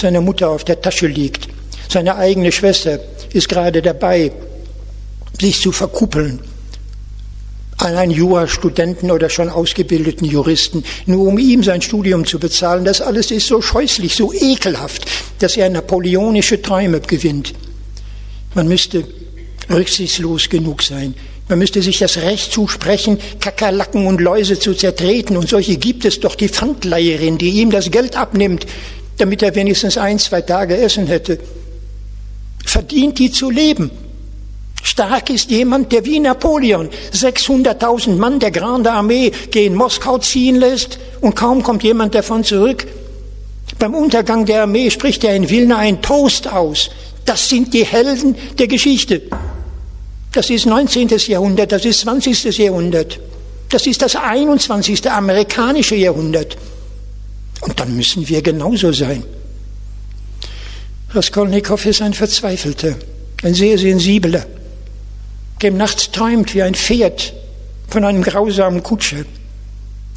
seiner Mutter auf der Tasche liegt. Seine eigene Schwester ist gerade dabei, sich zu verkuppeln an einen Jurastudenten oder schon ausgebildeten Juristen, nur um ihm sein Studium zu bezahlen. Das alles ist so scheußlich, so ekelhaft, dass er napoleonische Träume gewinnt. Man müsste rücksichtslos genug sein. Man müsste sich das Recht zusprechen, Kakerlaken und Läuse zu zertreten. Und solche gibt es doch, die Pfandleiherin, die ihm das Geld abnimmt, damit er wenigstens ein, zwei Tage Essen hätte. Verdient die zu leben. Stark ist jemand, der wie Napoleon 600.000 Mann der Grande Armee gegen Moskau ziehen lässt und kaum kommt jemand davon zurück. Beim Untergang der Armee spricht er in Wilna ein Toast aus. Das sind die Helden der Geschichte. Das ist 19. Jahrhundert, das ist 20. Jahrhundert. Das ist das 21. amerikanische Jahrhundert. Und dann müssen wir genauso sein. Raskolnikow ist ein Verzweifelter, ein sehr sensibler dem nachts träumt wie ein Pferd von einem grausamen Kutscher,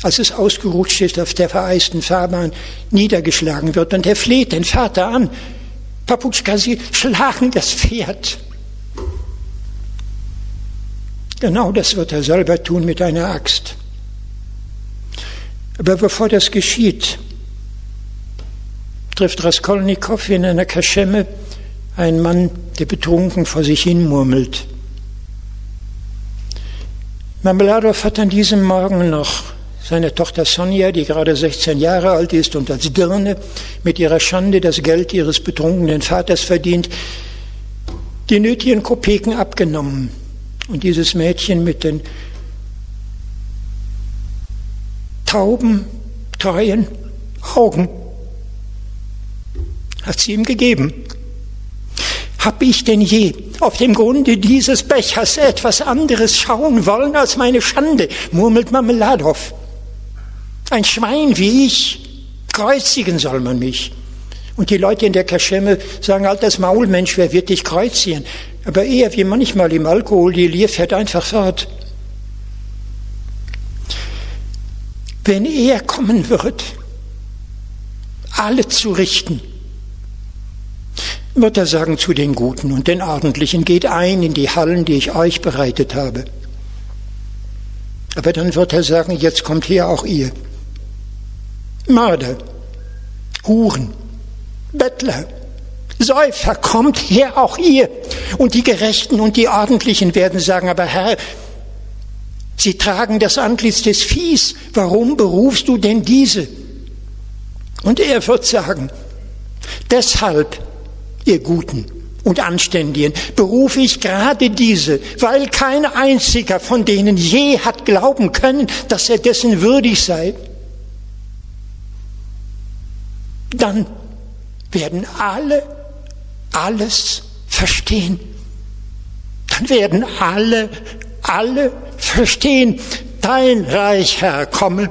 als es ausgerutscht ist auf der vereisten Fahrbahn, niedergeschlagen wird. Und er fleht den Vater an, Paputschka, Sie schlagen das Pferd. Genau das wird er selber tun mit einer Axt. Aber bevor das geschieht, trifft Raskolnikow in einer Kaschemme einen Mann, der betrunken vor sich hin murmelt. Marmeladow hat an diesem Morgen noch seine Tochter Sonja, die gerade 16 Jahre alt ist und als Dirne mit ihrer Schande das Geld ihres betrunkenen Vaters verdient, die nötigen Kopeken abgenommen. Und dieses Mädchen mit den tauben, treuen Augen hat sie ihm gegeben. Hab ich denn je auf dem Grunde dieses Bechers etwas anderes schauen wollen als meine Schande, murmelt Marmeladow. Ein Schwein wie ich, kreuzigen soll man mich. Und die Leute in der Kaschemme sagen, altes Maulmensch, wer wird dich kreuzigen? Aber eher wie manchmal im Alkohol, die Lier fährt einfach fort. Wenn er kommen wird, alle zu richten, wird er sagen zu den Guten und den Ordentlichen, geht ein in die Hallen, die ich euch bereitet habe. Aber dann wird er sagen, jetzt kommt her auch ihr. Mörder, Huren, Bettler, Säufer, kommt her auch ihr. Und die Gerechten und die Ordentlichen werden sagen, aber Herr, Sie tragen das Antlitz des Viehs, warum berufst du denn diese? Und er wird sagen, deshalb ihr Guten und Anständigen, berufe ich gerade diese, weil kein einziger von denen je hat glauben können, dass er dessen würdig sei. Dann werden alle alles verstehen. Dann werden alle, alle verstehen, dein Reich, Herr, komme.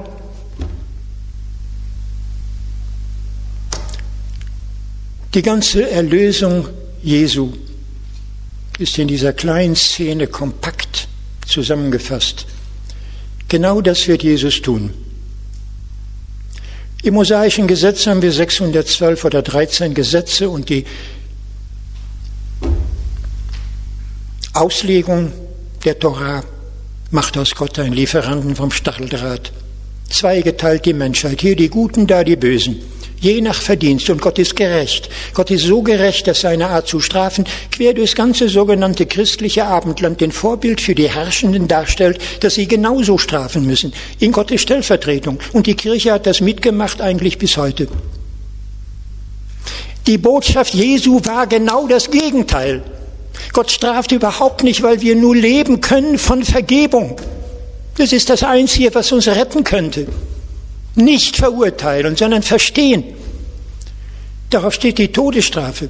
Die ganze Erlösung Jesu ist in dieser kleinen Szene kompakt zusammengefasst. Genau das wird Jesus tun. Im mosaischen Gesetz haben wir 612 oder 13 Gesetze und die Auslegung der Torah macht aus Gott einen Lieferanten vom Stacheldraht. Zweigeteilt die Menschheit, hier die Guten, da die Bösen je nach Verdienst. Und Gott ist gerecht. Gott ist so gerecht, dass seine Art zu strafen quer durchs ganze sogenannte christliche Abendland den Vorbild für die Herrschenden darstellt, dass sie genauso strafen müssen. In Gottes Stellvertretung. Und die Kirche hat das mitgemacht eigentlich bis heute. Die Botschaft Jesu war genau das Gegenteil. Gott straft überhaupt nicht, weil wir nur leben können von Vergebung. Das ist das Einzige, was uns retten könnte. Nicht verurteilen, sondern verstehen. Darauf steht die Todesstrafe.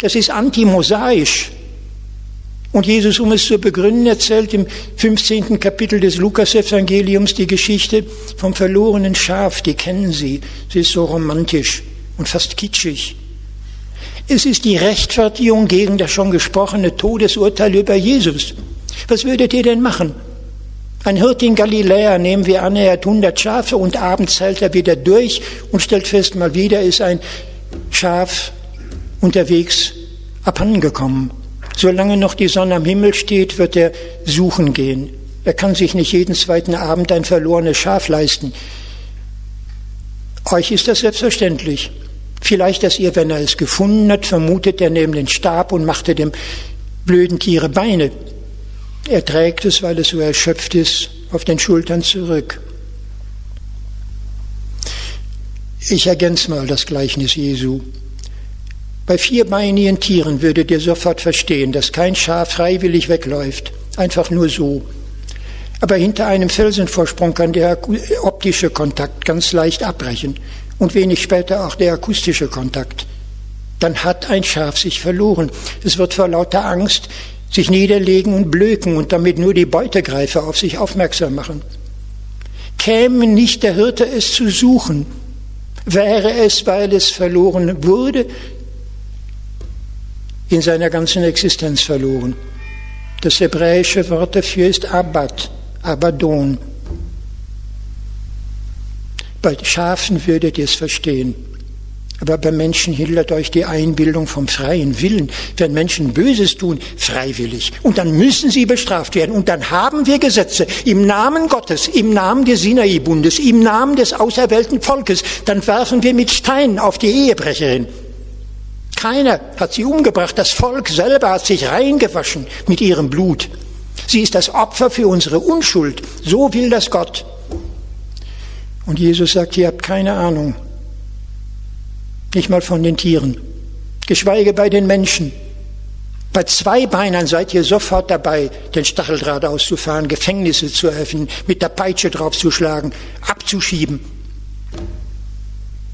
Das ist antimosaisch. Und Jesus, um es zu begründen, erzählt im 15. Kapitel des Lukas-Evangeliums die Geschichte vom verlorenen Schaf. Die kennen Sie. Sie ist so romantisch und fast kitschig. Es ist die Rechtfertigung gegen das schon gesprochene Todesurteil über Jesus. Was würdet ihr denn machen? Ein Hirt in Galiläa, nehmen wir an, er hat 100 Schafe und abends zählt er wieder durch und stellt fest, mal wieder ist ein Schaf unterwegs abhandengekommen. Solange noch die Sonne am Himmel steht, wird er suchen gehen. Er kann sich nicht jeden zweiten Abend ein verlorenes Schaf leisten. Euch ist das selbstverständlich. Vielleicht, dass ihr, wenn er es gefunden hat, vermutet, er nehme den Stab und machte dem blöden Tiere Beine. Er trägt es, weil es so erschöpft ist, auf den Schultern zurück. Ich ergänze mal das Gleichnis Jesu. Bei vierbeinigen Tieren würdet ihr sofort verstehen, dass kein Schaf freiwillig wegläuft, einfach nur so. Aber hinter einem Felsenvorsprung kann der optische Kontakt ganz leicht abbrechen und wenig später auch der akustische Kontakt. Dann hat ein Schaf sich verloren. Es wird vor lauter Angst sich niederlegen und blöken und damit nur die Beutegreifer auf sich aufmerksam machen. Käme nicht der Hirte es zu suchen, wäre es, weil es verloren wurde, in seiner ganzen Existenz verloren. Das hebräische Wort dafür ist Abad, Abadon. Bei Schafen würdet ihr es verstehen. Aber bei Menschen hindert euch die Einbildung vom freien Willen. Wenn Menschen Böses tun, freiwillig. Und dann müssen sie bestraft werden. Und dann haben wir Gesetze im Namen Gottes, im Namen des Sinai-Bundes, im Namen des auserwählten Volkes. Dann werfen wir mit Steinen auf die Ehebrecherin. Keiner hat sie umgebracht. Das Volk selber hat sich reingewaschen mit ihrem Blut. Sie ist das Opfer für unsere Unschuld. So will das Gott. Und Jesus sagt, ihr habt keine Ahnung, nicht mal von den Tieren, geschweige bei den Menschen. Bei zwei Beinern seid ihr sofort dabei, den Stacheldraht auszufahren, Gefängnisse zu öffnen, mit der Peitsche draufzuschlagen, abzuschieben.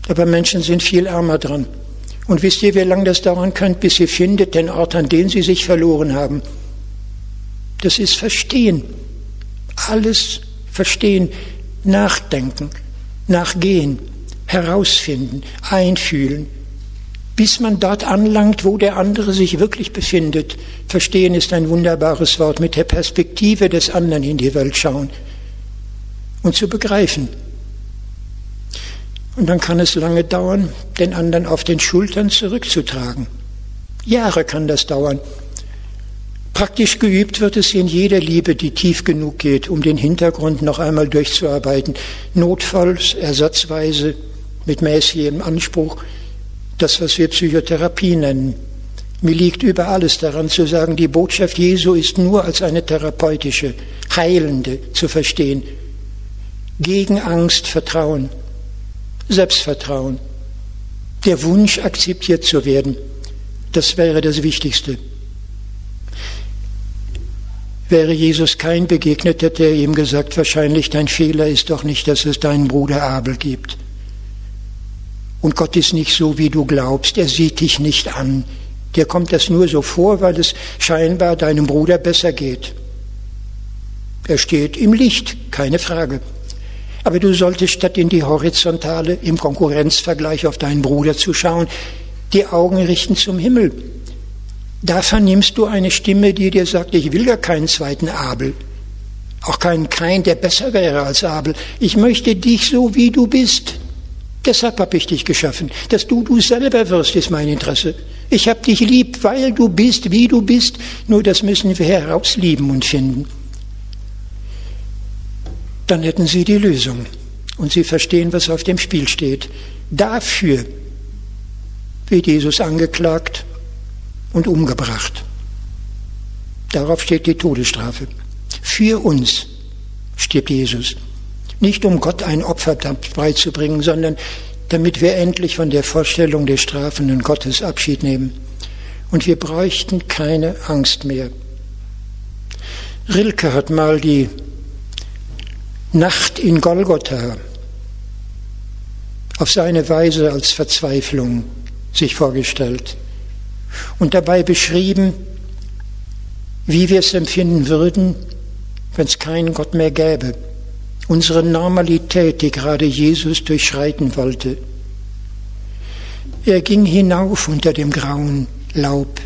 Aber Menschen sind viel ärmer dran. Und wisst ihr, wie lange das dauern könnte, bis ihr findet den Ort, an dem sie sich verloren haben? Das ist Verstehen. Alles verstehen, nachdenken, nachgehen herausfinden, einfühlen, bis man dort anlangt, wo der andere sich wirklich befindet. Verstehen ist ein wunderbares Wort, mit der Perspektive des anderen in die Welt schauen und zu begreifen. Und dann kann es lange dauern, den anderen auf den Schultern zurückzutragen. Jahre kann das dauern. Praktisch geübt wird es in jeder Liebe, die tief genug geht, um den Hintergrund noch einmal durchzuarbeiten. Notfalls, ersatzweise, mit mäßigem Anspruch das, was wir Psychotherapie nennen. Mir liegt über alles daran zu sagen, die Botschaft Jesu ist nur als eine therapeutische, heilende zu verstehen. Gegen Angst Vertrauen, Selbstvertrauen, der Wunsch akzeptiert zu werden, das wäre das Wichtigste. Wäre Jesus kein begegnet, hätte er ihm gesagt, wahrscheinlich dein Fehler ist doch nicht, dass es deinen Bruder Abel gibt. Und Gott ist nicht so, wie du glaubst. Er sieht dich nicht an. Dir kommt das nur so vor, weil es scheinbar deinem Bruder besser geht. Er steht im Licht, keine Frage. Aber du solltest statt in die Horizontale im Konkurrenzvergleich auf deinen Bruder zu schauen, die Augen richten zum Himmel. Da vernimmst du eine Stimme, die dir sagt, ich will gar keinen zweiten Abel, auch keinen Kain, der besser wäre als Abel. Ich möchte dich so, wie du bist. Deshalb habe ich dich geschaffen. Dass du du selber wirst, ist mein Interesse. Ich habe dich lieb, weil du bist, wie du bist. Nur das müssen wir herauslieben und finden. Dann hätten Sie die Lösung. Und Sie verstehen, was auf dem Spiel steht. Dafür wird Jesus angeklagt und umgebracht. Darauf steht die Todesstrafe. Für uns stirbt Jesus. Nicht um Gott ein Opfer beizubringen, sondern damit wir endlich von der Vorstellung des strafenden Gottes Abschied nehmen. Und wir bräuchten keine Angst mehr. Rilke hat mal die Nacht in Golgotha auf seine Weise als Verzweiflung sich vorgestellt und dabei beschrieben, wie wir es empfinden würden, wenn es keinen Gott mehr gäbe unsere Normalität, die gerade Jesus durchschreiten wollte. Er ging hinauf unter dem grauen Laub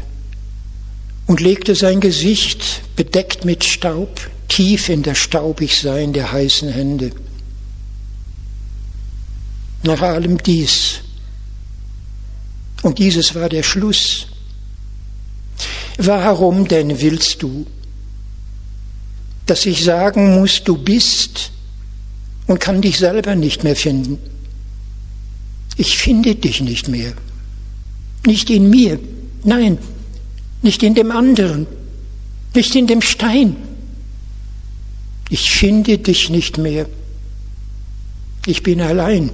und legte sein Gesicht, bedeckt mit Staub, tief in das Staubigsein der heißen Hände. Nach allem dies, und dieses war der Schluss, warum denn willst du, dass ich sagen muss, du bist, und kann dich selber nicht mehr finden. Ich finde dich nicht mehr. Nicht in mir, nein, nicht in dem anderen, nicht in dem Stein. Ich finde dich nicht mehr. Ich bin allein.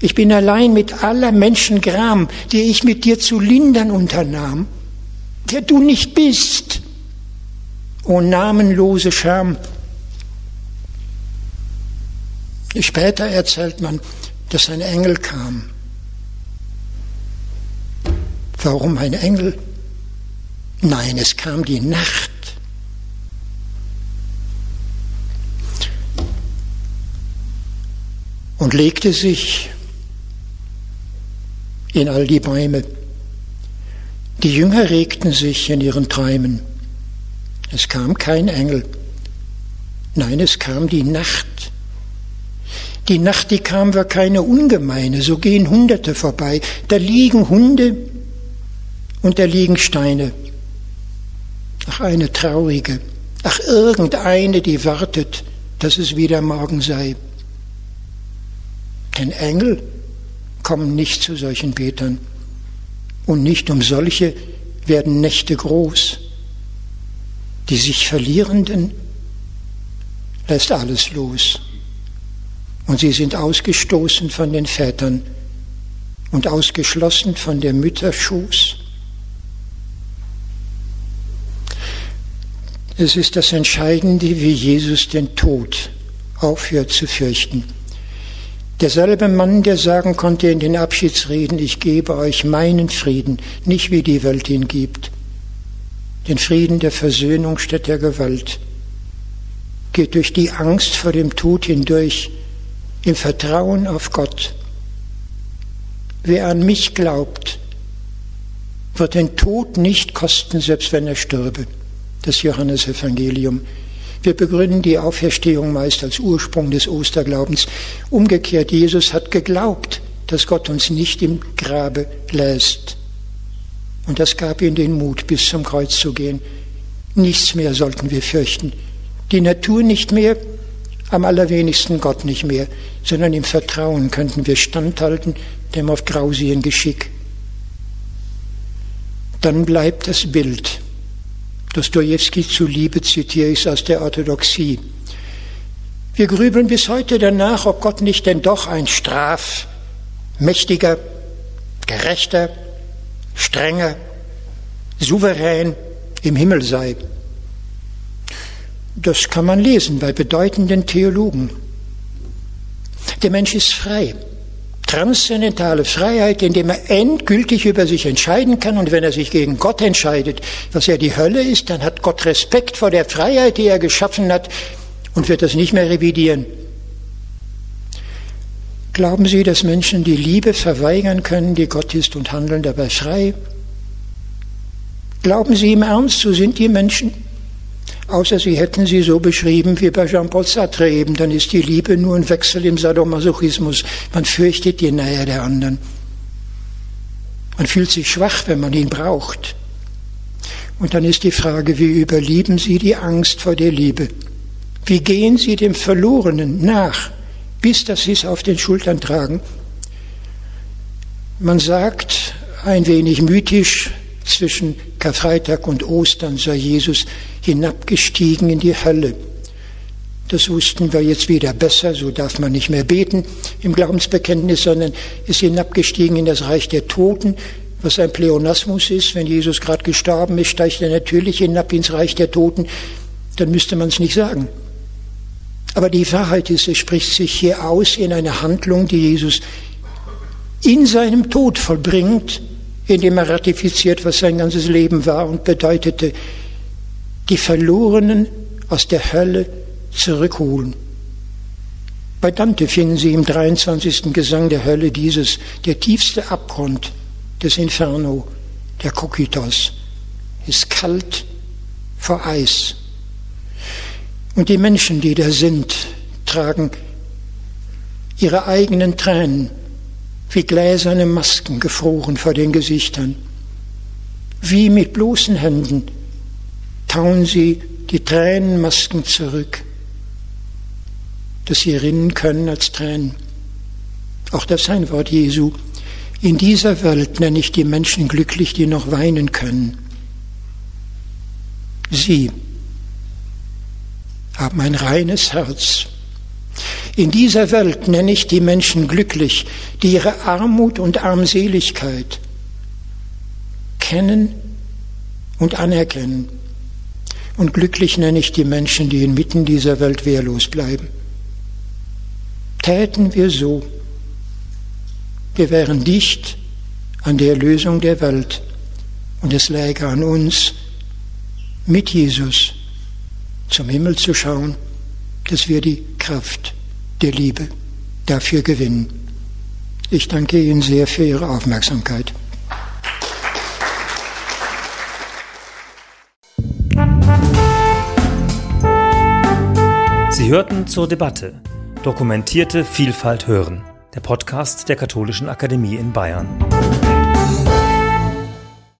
Ich bin allein mit aller Menschengram, die ich mit dir zu lindern unternahm, der du nicht bist. O namenlose Scham, Später erzählt man, dass ein Engel kam. Warum ein Engel? Nein, es kam die Nacht. Und legte sich in all die Bäume. Die Jünger regten sich in ihren Träumen. Es kam kein Engel. Nein, es kam die Nacht. Die Nacht, die kam, war keine ungemeine, so gehen Hunderte vorbei. Da liegen Hunde und da liegen Steine. Ach, eine traurige, ach, irgendeine, die wartet, dass es wieder Morgen sei. Denn Engel kommen nicht zu solchen Betern. Und nicht um solche werden Nächte groß. Die sich Verlierenden lässt alles los. Und sie sind ausgestoßen von den Vätern und ausgeschlossen von der Mütterschoß. Es ist das Entscheidende, wie Jesus den Tod aufhört zu fürchten. Derselbe Mann, der sagen konnte in den Abschiedsreden, ich gebe euch meinen Frieden, nicht wie die Welt ihn gibt, den Frieden der Versöhnung statt der Gewalt, geht durch die Angst vor dem Tod hindurch, im Vertrauen auf Gott. Wer an mich glaubt, wird den Tod nicht kosten, selbst wenn er stürbe. Das Johannesevangelium. Wir begründen die Auferstehung meist als Ursprung des Osterglaubens. Umgekehrt, Jesus hat geglaubt, dass Gott uns nicht im Grabe lässt. Und das gab ihm den Mut, bis zum Kreuz zu gehen. Nichts mehr sollten wir fürchten. Die Natur nicht mehr, am allerwenigsten Gott nicht mehr, sondern im Vertrauen könnten wir standhalten dem auf grausigen Geschick. Dann bleibt das Bild. Dostojewski zuliebe zitiere ich es aus der Orthodoxie. Wir grübeln bis heute danach, ob Gott nicht denn doch ein straf, mächtiger, gerechter, strenger, souverän im Himmel sei. Das kann man lesen bei bedeutenden Theologen. Der Mensch ist frei. Transzendentale Freiheit, indem er endgültig über sich entscheiden kann. Und wenn er sich gegen Gott entscheidet, was ja die Hölle ist, dann hat Gott Respekt vor der Freiheit, die er geschaffen hat und wird das nicht mehr revidieren. Glauben Sie, dass Menschen die Liebe verweigern können, die Gott ist, und handeln dabei frei? Glauben Sie im Ernst, so sind die Menschen Außer Sie hätten sie so beschrieben wie bei Jean-Paul Sartre eben, dann ist die Liebe nur ein Wechsel im Sadomasochismus. Man fürchtet die Nähe der anderen. Man fühlt sich schwach, wenn man ihn braucht. Und dann ist die Frage, wie überlieben Sie die Angst vor der Liebe? Wie gehen Sie dem Verlorenen nach, bis dass Sie es auf den Schultern tragen? Man sagt ein wenig mythisch, zwischen Karfreitag und Ostern sei Jesus hinabgestiegen in die Hölle. Das wussten wir jetzt wieder besser, so darf man nicht mehr beten im Glaubensbekenntnis, sondern ist hinabgestiegen in das Reich der Toten, was ein Pleonasmus ist. Wenn Jesus gerade gestorben ist, steigt er natürlich hinab ins Reich der Toten, dann müsste man es nicht sagen. Aber die Wahrheit ist, es spricht sich hier aus in einer Handlung, die Jesus in seinem Tod vollbringt, indem er ratifiziert, was sein ganzes Leben war und bedeutete, die Verlorenen aus der Hölle zurückholen. Bei Dante finden Sie im 23. Gesang der Hölle dieses, der tiefste Abgrund des Inferno, der Kokitos, ist kalt vor Eis. Und die Menschen, die da sind, tragen ihre eigenen Tränen wie gläserne Masken gefroren vor den Gesichtern. Wie mit bloßen Händen tauen sie die Tränenmasken zurück, dass sie rinnen können als Tränen. Auch das ist ein Wort Jesu. In dieser Welt nenne ich die Menschen glücklich, die noch weinen können. Sie haben ein reines Herz in dieser Welt nenne ich die Menschen glücklich, die ihre Armut und Armseligkeit kennen und anerkennen. Und glücklich nenne ich die Menschen, die inmitten dieser Welt wehrlos bleiben. Täten wir so, wir wären dicht an der Lösung der Welt und es läge an uns, mit Jesus zum Himmel zu schauen, dass wir die Kraft der Liebe dafür gewinnen. Ich danke Ihnen sehr für Ihre Aufmerksamkeit. Sie hörten zur Debatte Dokumentierte Vielfalt hören, der Podcast der Katholischen Akademie in Bayern.